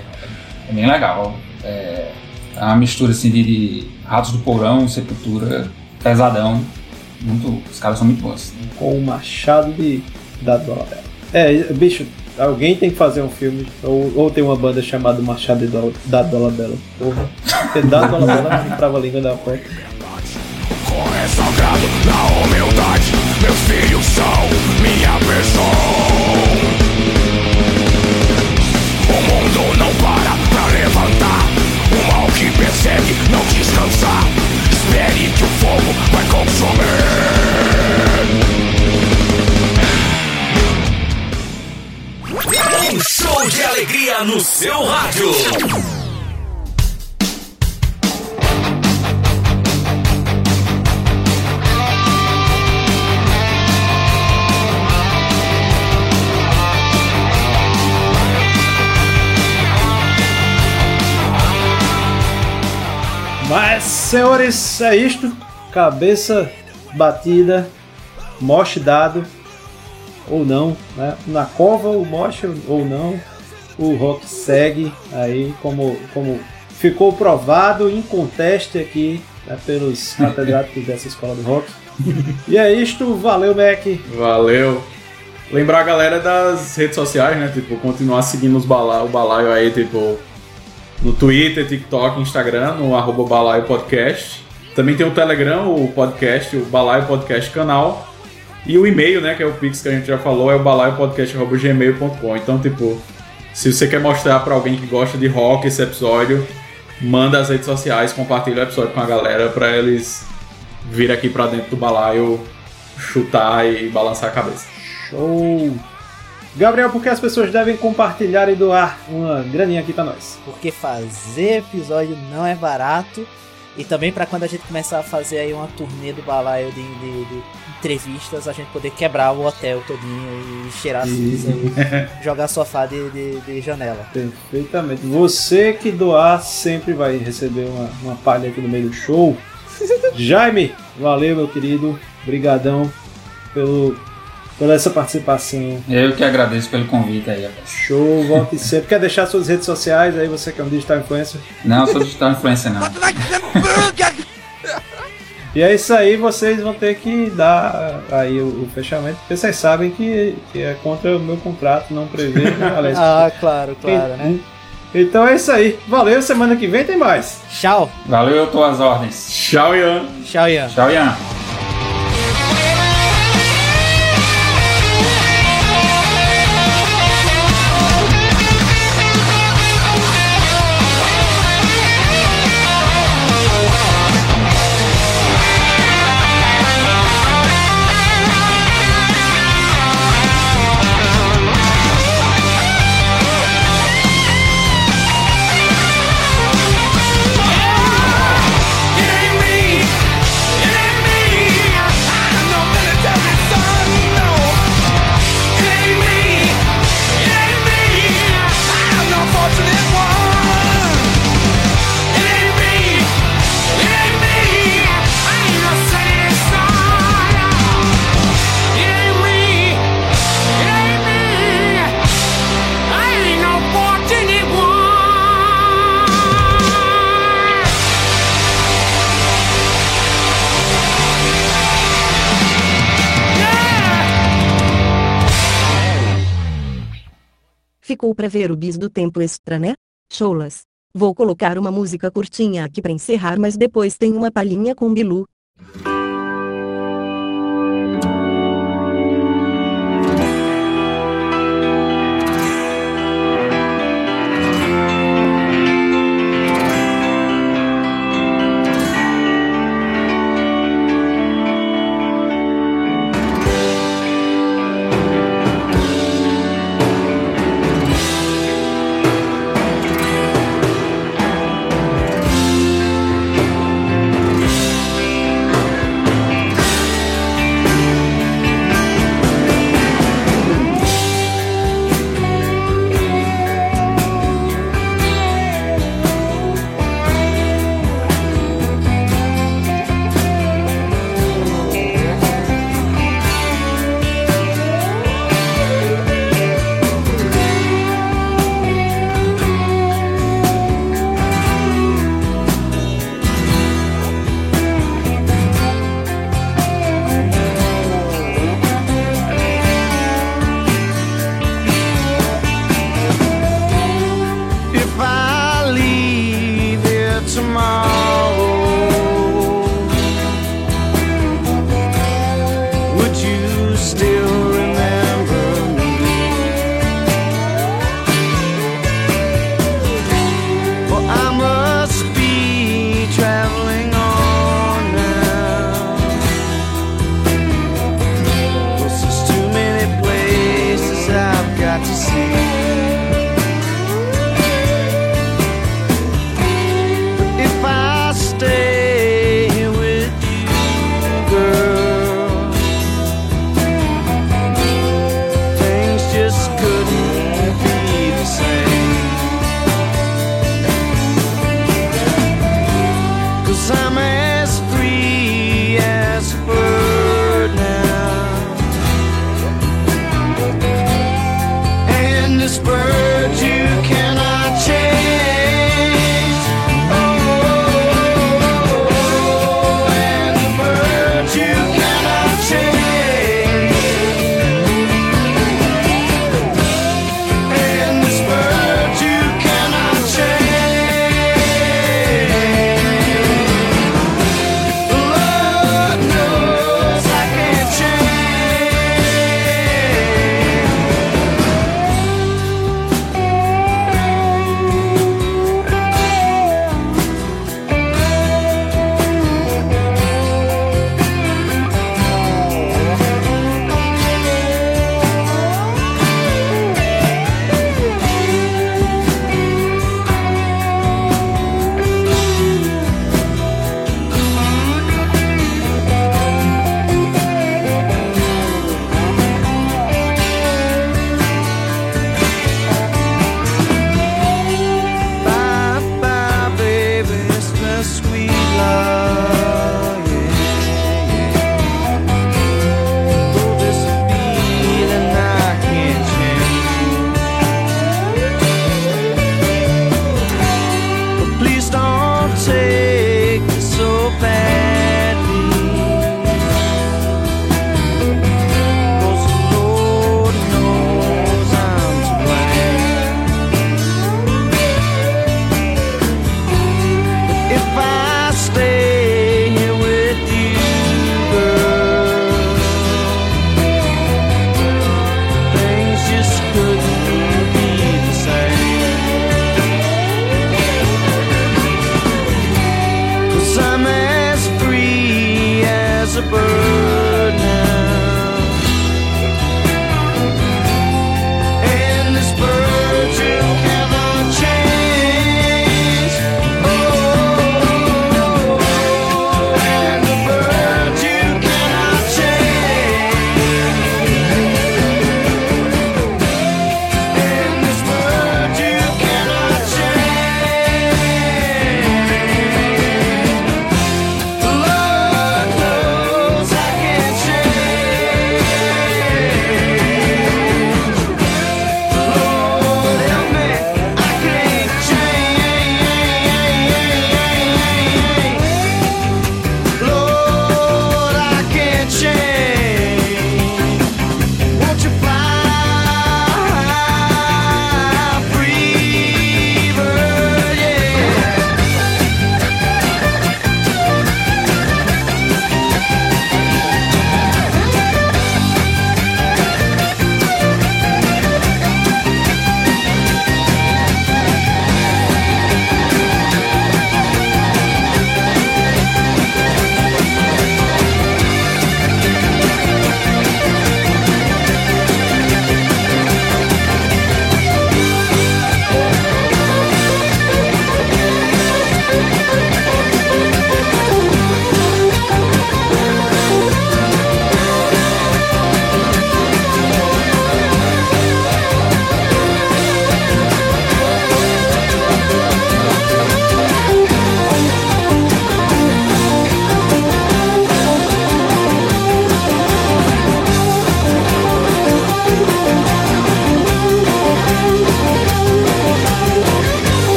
é bem legal. É, é uma mistura assim de, de Ratos do Porão, Sepultura, pesadão muito, os caras são muito bons. Com o machado de, da Dora. É, bicho, alguém tem que fazer um filme, ou, ou tem uma banda chamada Machado do, da Dola Bela. Porra, porque da Dola Bela não trava a língua da porta. É sagrado na humildade, meus filhos são minha pessoa. O mundo não para pra levantar, o mal que persegue não descansar o fogo vai consumir. Um show de alegria no seu rádio. Mas, senhores, é isto. Cabeça batida, moche dado, ou não, né? Na cova o moche ou não, o rock segue aí como, como ficou provado em conteste aqui né, pelos catedráticos dessa escola do rock. E é isto, valeu Mac. Valeu. Lembrar a galera das redes sociais, né? Tipo, continuar seguindo os bala o balaio aí, tipo, no Twitter, TikTok, Instagram, no arroba balaio podcast. Também tem o Telegram, o podcast, o balaio podcast canal. E o e-mail, né, que é o Pix que a gente já falou, é o balaiopodcast.gmail.com. Então, tipo, se você quer mostrar pra alguém que gosta de rock esse episódio, manda as redes sociais, compartilha o episódio com a galera pra eles vir aqui pra dentro do balaio, chutar e balançar a cabeça. Show! Gabriel, por que as pessoas devem compartilhar e doar uma graninha aqui pra nós? Porque fazer episódio não é barato. E também para quando a gente começar a fazer aí uma turnê do balaio de, de, de entrevistas, a gente poder quebrar o hotel todinho e cheirar cinza e jogar sofá de, de, de janela. Perfeitamente. Você que doar sempre vai receber uma, uma palha aqui no meio do show. Jaime, valeu meu querido. Brigadão pelo, pela essa participação. Eu que agradeço pelo convite aí, rapaz. Show, volte sempre. Quer deixar suas redes sociais aí, você que é um digital influencer? Não, eu sou digital influencer não. E é isso aí, vocês vão ter que dar aí o, o fechamento, porque vocês sabem que, que é contra o meu contrato, não prevê, né, ah, claro, claro, né? Então é isso aí. Valeu, semana que vem tem mais. Tchau. Valeu, eu tô às ordens. Tchau, Ian. Tchau, Ian. Tchau, Ian. Ficou pra ver o bis do tempo extra, né? Choulas. Vou colocar uma música curtinha aqui pra encerrar, mas depois tem uma palhinha com Bilu.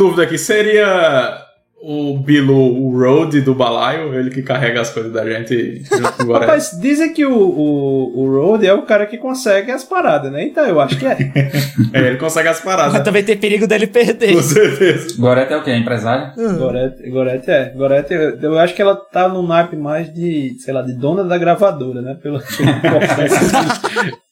Dúvida aqui, seria o Bilu o Road do balaio, ele que carrega as coisas da gente junto com o Gorete? Rapaz, dizem que o, o, o Road é o cara que consegue as paradas, né? Então eu acho que é. É, ele consegue as paradas. Mas também tem perigo dele perder. Com certeza. Gorete é o quê? Empresário? Gorete, Gorete é. Gorete, eu, eu acho que ela tá no naipe mais de, sei lá, de dona da gravadora, né? Importância.